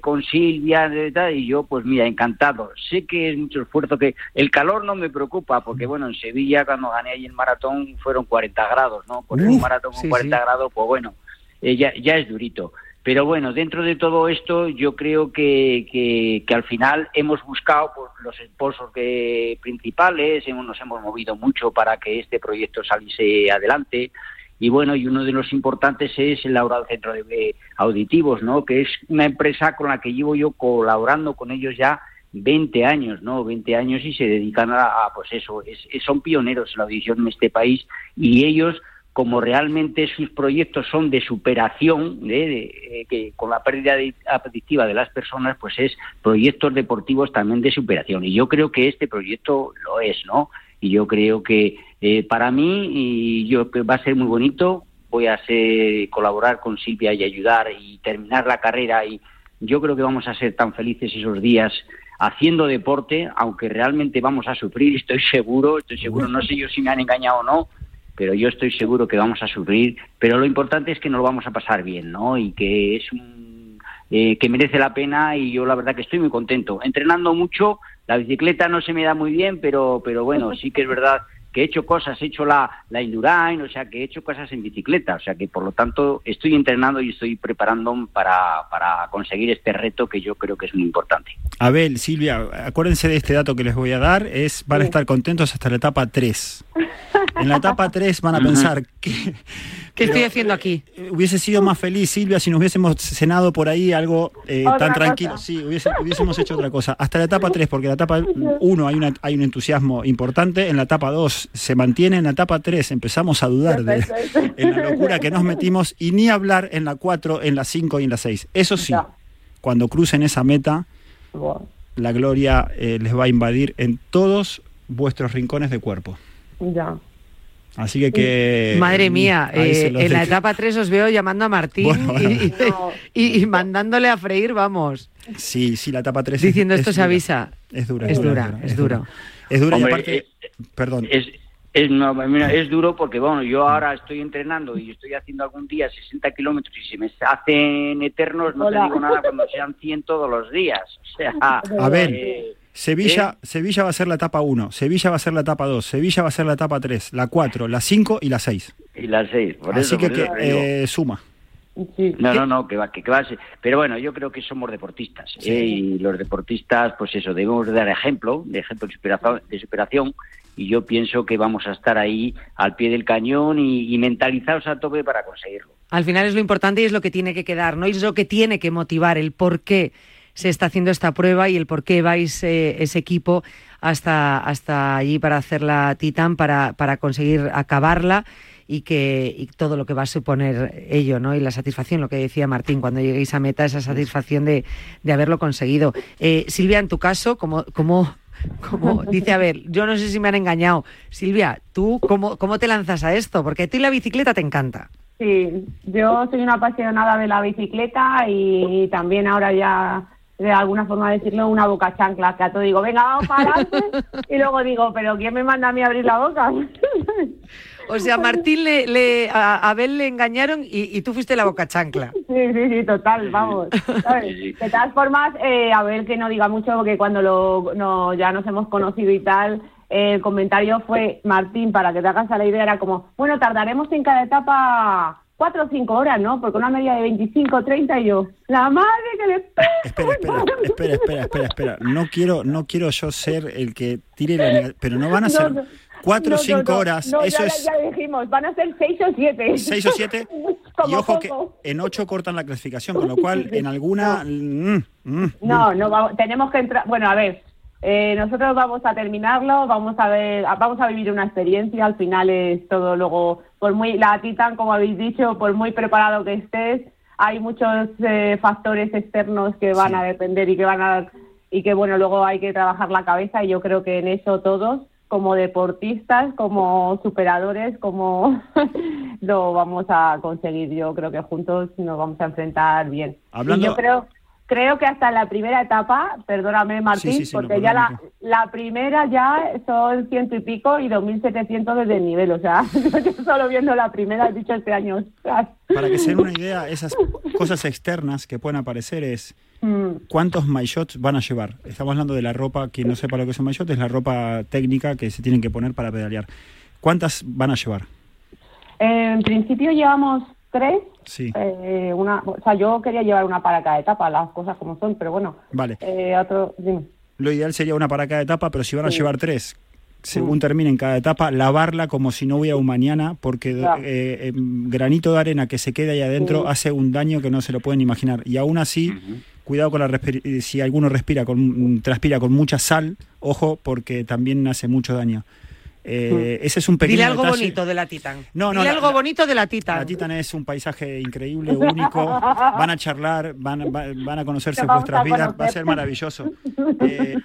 con Silvia? Y yo, pues mira, encantado. Sé que es mucho esfuerzo, que el calor no me preocupa, porque bueno, en Sevilla cuando gané ahí el maratón fueron 40 grados, ¿no? Por un maratón con 40 grados, pues bueno, ya, ya es durito. Pero bueno, dentro de todo esto yo creo que, que, al final hemos buscado pues, los sponsors que, principales, hemos, nos hemos movido mucho para que este proyecto saliese adelante. Y bueno, y uno de los importantes es el Laura Centro de Auditivos, ¿no? que es una empresa con la que llevo yo colaborando con ellos ya 20 años, ¿no? 20 años y se dedican a, pues eso, es, son pioneros en la audición en este país y ellos como realmente sus proyectos son de superación, ¿eh? Eh, que con la pérdida apetitiva de las personas, pues es proyectos deportivos también de superación. Y yo creo que este proyecto lo es, ¿no? Y yo creo que eh, para mí y yo va a ser muy bonito. Voy a ser, colaborar con Silvia y ayudar y terminar la carrera. Y yo creo que vamos a ser tan felices esos días haciendo deporte, aunque realmente vamos a sufrir, estoy seguro, estoy seguro, no sé yo si me han engañado o no, pero yo estoy seguro que vamos a sufrir, pero lo importante es que nos lo vamos a pasar bien, ¿no? Y que es un eh, que merece la pena y yo la verdad que estoy muy contento. Entrenando mucho, la bicicleta no se me da muy bien, pero pero bueno, sí que es verdad que he hecho cosas, he hecho la, la Indurain, o sea, que he hecho cosas en bicicleta, o sea, que por lo tanto estoy entrenando y estoy preparando para, para conseguir este reto que yo creo que es muy importante. Abel, Silvia, acuérdense de este dato que les voy a dar, es van a estar contentos hasta la etapa 3. En la etapa 3 van a pensar que... ¿Qué estoy haciendo aquí? Hubiese sido más feliz, Silvia, si nos hubiésemos cenado por ahí algo eh, tan tranquilo. Sí, hubiese- hubiésemos hecho otra cosa. Hasta la etapa 3, porque en la etapa 1 hay, una, hay un entusiasmo importante, en la etapa 2 se mantiene, en la etapa 3 empezamos a dudar de en la locura que nos metimos y ni hablar en la 4, en la 5 y en la 6. Eso sí, cuando crucen esa meta, la gloria eh, les va a invadir en todos vuestros rincones de cuerpo. Ya. Así que que... Madre mía, eh, en la etapa 3 os veo llamando a Martín Bueno, bueno. y, y- y mandándole a freír, vamos. Sí, sí, la etapa 3 Diciendo esto se dura. avisa. Es dura. Es dura, es duro. Es dura y aparte... perdón. Es, es, no, mira, es duro porque, bueno, yo ahora estoy entrenando y estoy haciendo algún día 60 kilómetros y se me hacen eternos, no Hola. te digo nada cuando sean 100 todos los días. O sea, A ver, eh, Sevilla, Sevilla va a ser la etapa 1, Sevilla va a ser la etapa 2, Sevilla va a ser la etapa 3, la 4, la 5 y la 6. y las 6, por Así eso, que, por eso que, eh, suma. No, no, no, que va, que, va a ser- Pero bueno, yo creo que somos deportistas. Sí. ¿eh? Y los deportistas, pues eso, debemos de dar ejemplo, de ejemplo de superación, de superación. Y yo pienso que vamos a estar ahí al pie del cañón y, y mentalizados a tope para conseguirlo. Al final es lo importante y es lo que tiene que quedar, ¿no? Y es lo que tiene que motivar el por qué se está haciendo esta prueba y el por qué vais eh, ese equipo hasta, hasta allí para hacer la Titan, para, para conseguir acabarla y que y todo lo que va a suponer ello, ¿no? Y la satisfacción, lo que decía Martín, cuando lleguéis a meta, esa satisfacción de, de haberlo conseguido. Eh, Silvia, en tu caso, como, como, como dice, a ver, yo no sé si me han engañado. Silvia, ¿tú cómo, cómo te lanzas a esto? Porque a ti la bicicleta te encanta. Sí, yo soy una apasionada de la bicicleta y también ahora ya, de alguna forma decirlo, una boca chancla, que a todo digo, venga, vamos para adelante, y luego digo, pero ¿quién me manda a mí a abrir la boca? O sea, Martín le, le- a Abel le engañaron y, y tú fuiste la boca chancla. Sí, sí, sí, total, vamos. ¿sabes? De todas formas, eh, a ver que no diga mucho, porque cuando lo, no, ya nos hemos conocido y tal, el comentario fue, Martín, para que te hagas a la idea, era como, bueno, tardaremos en cada etapa cuatro o cinco horas, ¿no? Porque una media de 25, 30 y yo, la madre que le... Espera, espera, espera, espera, espera, espera. No quiero, no quiero yo ser el que tire la pero no van a ser No, no. cuatro o No, no, cinco no, horas. no, Eso ya, es ya dijimos, van a ser seis o siete. seis o siete. y Como ojo que en ocho cortan la clasificación, con lo cual en alguna. mm, mm, No, no, vamos- tenemos que entrar. Bueno, a ver, eh, nosotros vamos a terminarlo, vamos a ver, vamos a vivir una experiencia. Al final es todo luego, por muy la Titan, como habéis dicho, por muy preparado que estés, hay muchos eh, factores externos que van a depender y que van a y que bueno luego hay que trabajar la cabeza y yo creo que en eso todos como deportistas, como superadores, como lo vamos a conseguir. Yo creo que juntos nos vamos a enfrentar bien. Hablando- Y yo creo creo que hasta la primera etapa, perdóname Martín, Sí, sí, sí, no, porque ya la, primera ya son ciento y pico y 2.700 desde el nivel, o sea, yo solo viendo la primera he dicho este año. Para que se den una idea, esas cosas externas que pueden aparecer es Mm, cuántos maillots van a llevar. Estamos hablando de la ropa, quien no sepa lo que es un maillot, es la ropa técnica que se tienen que poner para pedalear. ¿Cuántas van a llevar? En principio llevamos tres. Sí. eh, una, o sea, yo quería llevar una para cada etapa, las cosas como son, pero bueno. Vale. Eh, otro, dime. Lo ideal sería una para cada etapa, pero si van a Sí. llevar tres, según terminen cada etapa, lavarla como si no hubiera un mañana, porque eh, em, granito de arena que se queda ahí adentro Sí. hace un daño que no se lo pueden imaginar. Y aún así, cuidado con la eh, si alguno respira con, transpira con mucha sal, ojo, porque también hace mucho daño. Eh, Ese es un pequeño Dile algo detalle. bonito de la Titan. No, no, Dile la- algo la- bonito de la Titan. La Titan es un paisaje increíble, único. Van a charlar, van, va- van a conocerse vuestras a vidas, va a ser maravilloso. Eh,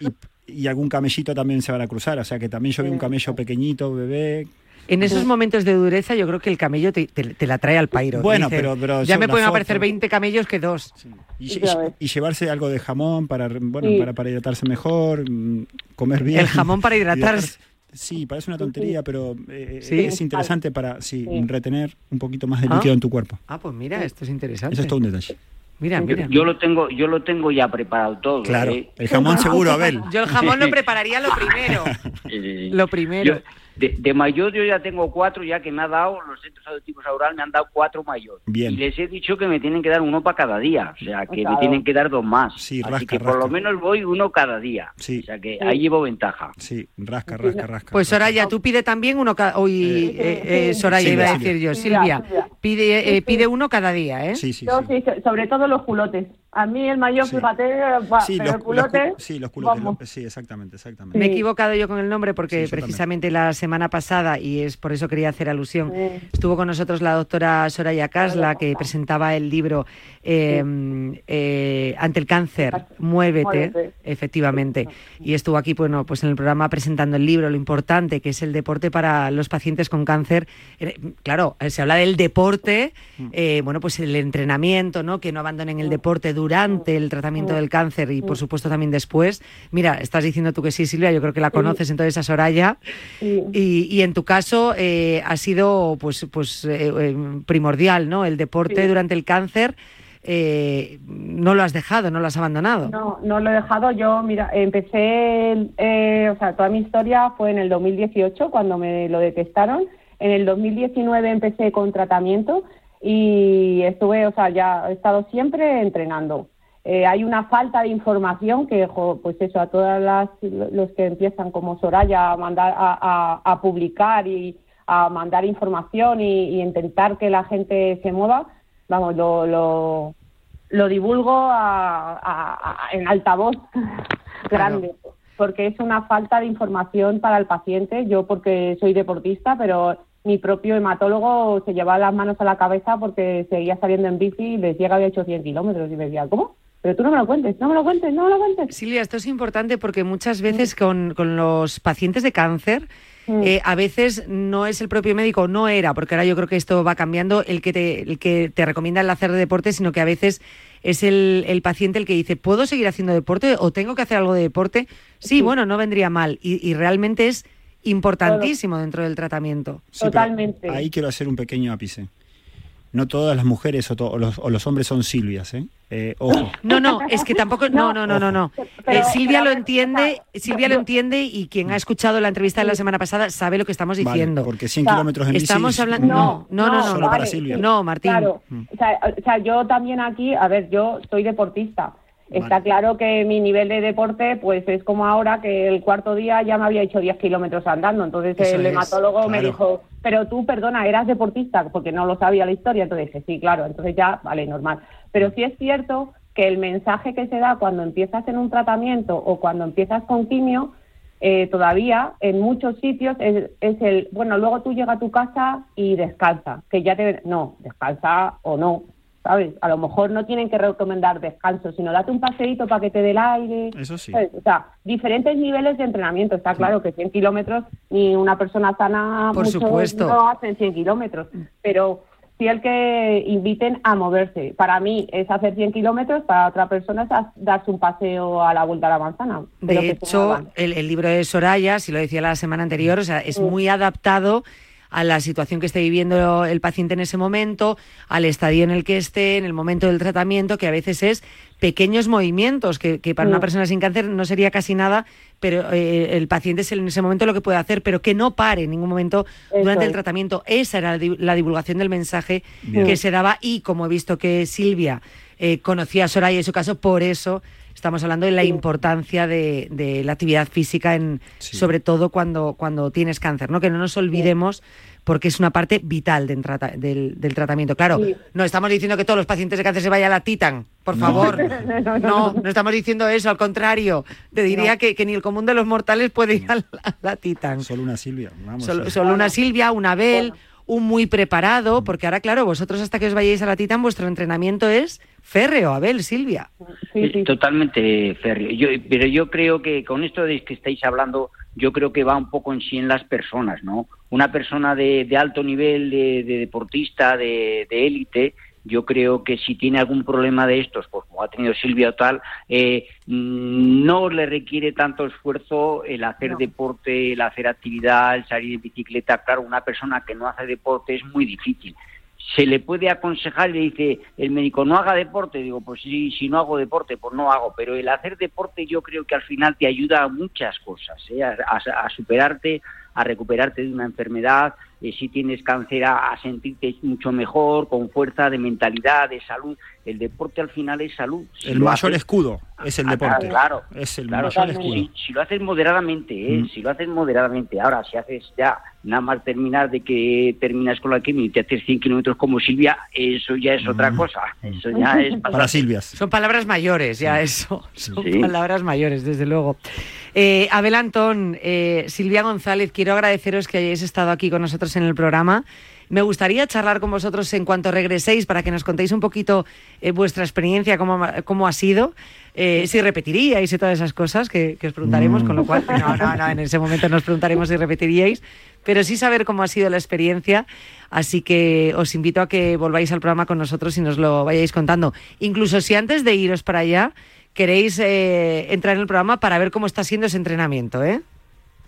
y, y algún camellito también se van a cruzar, o sea que también yo vi un camello pequeñito, bebé. En esos momentos de dureza, yo creo que el camello te, te- te la trae al pairo. Bueno, dice, pero- pero ya me pueden foto. aparecer 20 camellos que dos. Y llevarse algo de jamón para, bueno, Sí. para, para hidratarse mejor, mm, comer bien. El jamón para hidratarse. Sí, parece una tontería, pero eh, Sí. es interesante para sí, Sí. retener un poquito más de Ah. líquido en tu cuerpo. Ah, pues mira, esto es interesante. Eso es todo un detalle. Mira, Yo, mira. yo lo tengo, yo lo tengo ya preparado todo. Claro, ¿eh? el jamón seguro, Abel. Yo el jamón lo prepararía lo primero. Eh, Lo primero. Yo, De, mayor yo ya tengo cuatro, ya que me ha dado, los centros adoptivos Aural me han dado cuatro mayor. Y les he dicho que me tienen que dar uno para cada día, o sea, que me tienen que dar dos más. Sí, Así que por lo menos voy uno cada día. Sí. O sea, que ahí llevo ventaja. Sí, rasca, rasca, rasca. Pues Soraya, tú pide también uno cada... Hoy, eh, eh, Soraya iba a decir yo, Silvia, pide, eh, pide uno cada día, ¿eh? Sí, sí, sí. sobre todo los culotes. A mí el mayor, fíjate, pero el culote... sí, los culotes, sí, exactamente, exactamente. Me he equivocado yo con el nombre porque precisamente las semana pasada, y es por eso quería hacer alusión, estuvo con nosotros la doctora Soraya Casla, que presentaba el libro em, eh, Ante el cáncer, Muévete, efectivamente. Y estuvo aquí bueno, pues en el programa presentando el libro, lo importante que es el deporte para los pacientes con cáncer. Eh, claro, se habla del deporte, mm. eh, bueno, pues el entrenamiento, ¿no? que no abandonen el deporte durante el tratamiento del cáncer y por supuesto también después. Mira, estás diciendo tú que sí, Silvia, yo creo que la conoces entonces a Soraya. Y, en tu caso eh, ha sido pues, pues eh, eh, primordial, ¿no? El deporte durante el cáncer. no lo has dejado, no lo has abandonado. No, no lo he dejado. Yo, mira, empecé, o sea, toda mi historia fue en el 2018 cuando me lo detectaron. En el 2019 empecé con tratamiento y estuve, o sea, ya he estado siempre entrenando. Eh, hay una falta de información que, pues eso, a todas las los que empiezan como Soraya a mandar a, publicar y a mandar información y, intentar que la gente se mueva, vamos, lo, lo, lo divulgo en altavoz grande, porque es una falta de información para el paciente. Yo porque soy deportista, pero mi propio hematólogo se llevaba las manos a la cabeza porque seguía saliendo en bici y les llega de 800 kilómetros y me decía, ¿cómo? Pero tú no me lo cuentes, no me lo cuentes, no me lo cuentes. Silvia, esto es importante porque muchas veces con, con los pacientes de cáncer, eh, a veces no es el propio médico, no era, porque ahora yo creo que esto va cambiando, el que te, el que te recomienda el hacer deporte, sino que a veces es el, el, paciente el que dice, ¿puedo seguir haciendo deporte o tengo que hacer algo de deporte? Sí, bueno, no vendría mal. Y, y realmente es importantísimo dentro del tratamiento. Totalmente. Ahí quiero hacer un pequeño ápice no todas las mujeres o, los, hombres son Silvias, ¿eh? ¿eh? ojo. No, no, es que tampoco, no, no, no, no, no. Eh, Silvia lo entiende, Silvia lo entiende y quien ha escuchado la entrevista de la semana pasada sabe lo que estamos diciendo. porque 100 kilómetros en bici Estamos hablando, no, no, no, no, solo para Silvia. No, Martín. Claro, o sea, o sea, yo también aquí, a ver, yo soy deportista Está claro que mi nivel de deporte, pues es como ahora que el cuarto día ya me había hecho 10 kilómetros andando. Entonces el hematólogo me dijo, pero tú, perdona, eras deportista, porque no lo sabía la historia. Entonces dije, sí, claro, entonces ya, vale, normal. Pero sí es cierto que el mensaje que se da cuando empiezas en un tratamiento o cuando empiezas con quimio, eh, todavía en muchos sitios es, es, el, bueno, luego tú llegas a tu casa y descansa, que ya te... No, descansa o no, ¿sabes? A lo mejor no tienen que recomendar descanso, sino date un paseíto para que te dé el aire. Eso sí. O sea, diferentes niveles de entrenamiento. Está claro que 100 kilómetros ni una persona sana Por supuesto. no hacen 100 kilómetros, pero sí el que inviten a moverse. Para mí es hacer 100 kilómetros, para otra persona es darse un paseo a la vuelta a la manzana. De hecho, el, el, libro de Soraya, si lo decía la semana anterior, o sea, es muy adaptado a la situación que esté viviendo el paciente en ese momento, al estadio en el que esté, en el momento del tratamiento, que a veces es pequeños movimientos, que, para una mm. persona sin cáncer no sería casi nada, pero eh, el paciente es en ese momento lo que puede hacer, pero que no pare en ningún momento durante el tratamiento. Esa era la divulgación del mensaje que se daba y como he visto que Silvia eh, conocía a Soraya en su caso, por eso estamos hablando de la importancia de, la actividad física, en, sobre todo cuando, cuando tienes cáncer, ¿no? Que no nos olvidemos porque es una parte vital del, tratamiento. Claro, no estamos diciendo que todos los pacientes de cáncer se vayan a la Titan, por favor. No, no, estamos diciendo eso, al contrario. Te diría que, ni el común de los mortales puede ir a la, Titan. Solo una Silvia, vamos. Solo, una Silvia, una Abel, un muy preparado, porque ahora, claro, vosotros hasta que os vayáis a la Titan, vuestro entrenamiento es férreo, Abel, Silvia. Sí, Totalmente férreo. pero yo creo que con esto de que estáis hablando, yo creo que va un poco en sí en las personas, ¿no? Una persona de, alto nivel, de, deportista, de élite, yo creo que si tiene algún problema de estos, pues como ha tenido Silvia o tal, eh, no le requiere tanto esfuerzo el hacer deporte, el hacer actividad, el salir de bicicleta. Claro, una persona que no hace deporte es muy difícil se le puede aconsejar y le dice el médico no haga deporte digo pues sí si no hago deporte pues no hago pero el hacer deporte yo creo que al final te ayuda a muchas cosas ¿eh? a, superarte a recuperarte de una enfermedad, eh, si tienes cáncer a, sentirte mucho mejor, con fuerza de mentalidad, de salud. El deporte al final es salud. el mayor escudo es el ah, deporte. Claro, es el mayor escudo. Si, lo haces moderadamente, ¿eh? mm. si lo haces moderadamente. Ahora, si haces ya nada más terminar de que terminas con la quimio y te haces 100 kilómetros como Silvia, eso ya es otra mm. cosa. Eso ya es para Silvias. Son palabras mayores, ya eso. Son palabras mayores, desde luego. Eh, Abel Antón, eh, Silvia González, quiero agradeceros que hayáis estado aquí con nosotros en el programa. Me gustaría charlar con vosotros en cuanto regreséis para que nos contéis un poquito eh, vuestra experiencia, cómo, cómo ha sido, eh, si repetiríais y todas esas cosas que, os preguntaremos, con lo cual, no, no, no, en ese momento nos preguntaremos si repetiríais, pero sí saber cómo ha sido la experiencia. Así que os invito a que volváis al programa con nosotros y nos lo vayáis contando. Incluso si antes de iros para allá queréis eh, entrar en el programa para ver cómo está siendo ese entrenamiento, ¿eh?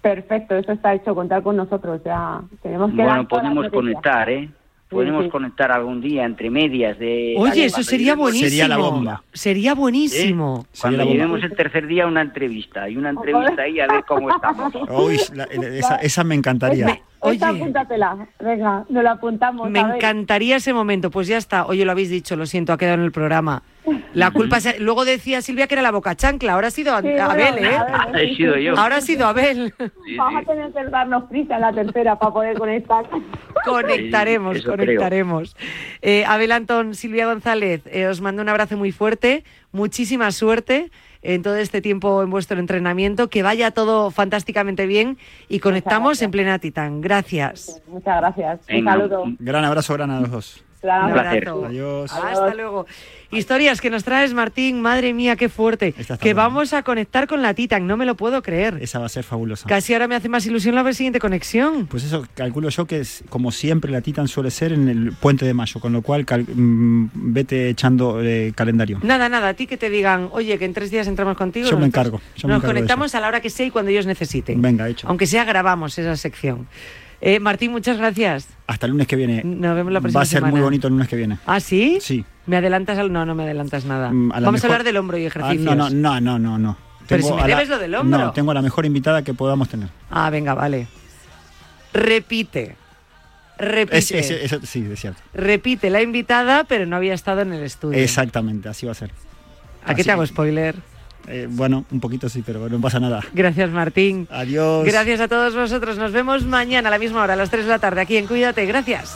Perfecto, eso está hecho, contar con nosotros. Ya tenemos que bueno, podemos conectar, ¿eh? Podemos conectar algún día entre medias de... Oye, eso sería buenísimo. Sería la bomba. Sería buenísimo. Cuando llevemos el tercer día una entrevista y una entrevista ahí a ver cómo estamos. Uy, esa, me encantaría. Oye, apúntatela. Venga, nos la apuntamos. Me encantaría ese momento. Pues ya está. Oye, lo habéis dicho, lo siento, ha quedado en el programa. La culpa es... Luego decía Silvia que era la boca chancla. Ahora ha sido Abel, ¿eh? He sido yo. Ahora ha sido Abel. Vamos a tener que darnos prisa en la tercera para poder conectar. Conectaremos, conectaremos. Eh, Abel Antón, Silvia González, eh, os mando un abrazo muy fuerte. Muchísima suerte en todo este tiempo en vuestro entrenamiento. Que vaya todo fantásticamente bien y conectamos en plena Titán. Gracias. Muchas gracias. Un saludo. Gran abrazo, gran a los dos. Un placer. Adiós. Hasta luego. Historias que nos traes, Martín. Madre mía, qué fuerte. Que vamos a conectar con la Titan. No me lo puedo creer. Esa va a ser fabulosa. Casi ahora me hace más ilusión la siguiente conexión. Pues eso, calculo yo que es, como siempre la Titan suele ser en el puente de mayo, con lo cual mm, vete echando eh, calendario. Nada, nada. A ti que te digan, oye, que en tres días entramos contigo. Yo me encargo. nos conectamos a la hora que sea y cuando ellos necesiten. Venga, hecho. Aunque sea, grabamos esa sección. Eh, Martín, muchas gracias. Hasta el lunes que viene. Nos vemos la próxima Va a ser muy bonito el lunes que viene. ¿Ah, sí? Sí. ¿Me adelantas al.? No, no me adelantas nada. Mm, Vamos a hablar del hombro y ejercicios. Ah, no, no, no, no, no. Pero si me debes lo del hombro. No, tengo la mejor invitada que podamos tener. Ah, venga, vale. Repite. Repite. sí, es cierto. Repite la invitada, pero no había estado en el estudio. Exactamente, así va a ser. ¿A qué te hago spoiler? Eh, bueno, un poquito sí, pero no pasa nada. Gracias, Martín. Adiós. Gracias a todos vosotros. Nos vemos mañana a la misma hora, a las 3 de la tarde, aquí en Cuídate. Gracias.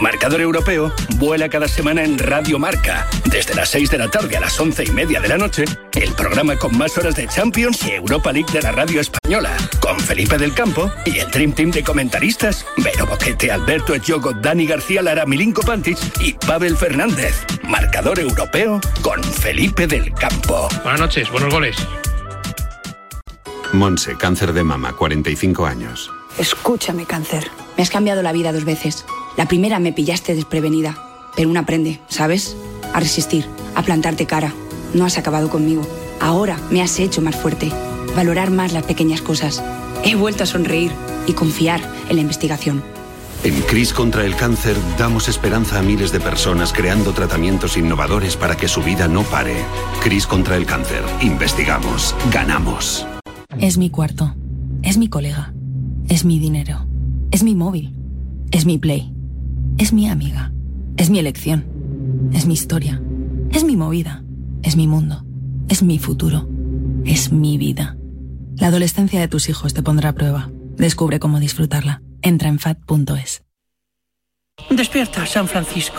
Marcador Europeo vuela cada semana en Radio Marca, desde las 6 de la tarde a las 11 y media de la noche, el programa con más horas de Champions y Europa League de la radio española, con Felipe del Campo y el Dream Team de comentaristas, Vero Boquete, Alberto Echogo, Dani García Lara, Milinko Pantic y Pavel Fernández. Marcador Europeo con Felipe del Campo. Buenas noches, buenos goles. Monse, cáncer de mama, 45 años. Escúchame, cáncer. Me has cambiado la vida dos veces. La primera me pillaste desprevenida, pero uno aprende, ¿sabes? A resistir, a plantarte cara. No has acabado conmigo. Ahora me has hecho más fuerte, valorar más las pequeñas cosas. He vuelto a sonreír y confiar en la investigación. En CRIS contra el cáncer damos esperanza a miles de personas creando tratamientos innovadores para que su vida no pare. CRIS contra el cáncer. Investigamos. Ganamos. Es mi cuarto. Es mi colega. Es mi dinero. Es mi móvil. Es mi play. Es mi amiga. Es mi elección. Es mi historia. Es mi movida. Es mi mundo. Es mi futuro. Es mi vida. La adolescencia de tus hijos te pondrá a prueba. Descubre cómo disfrutarla. Entra en fat.es. Despierta, San Francisco.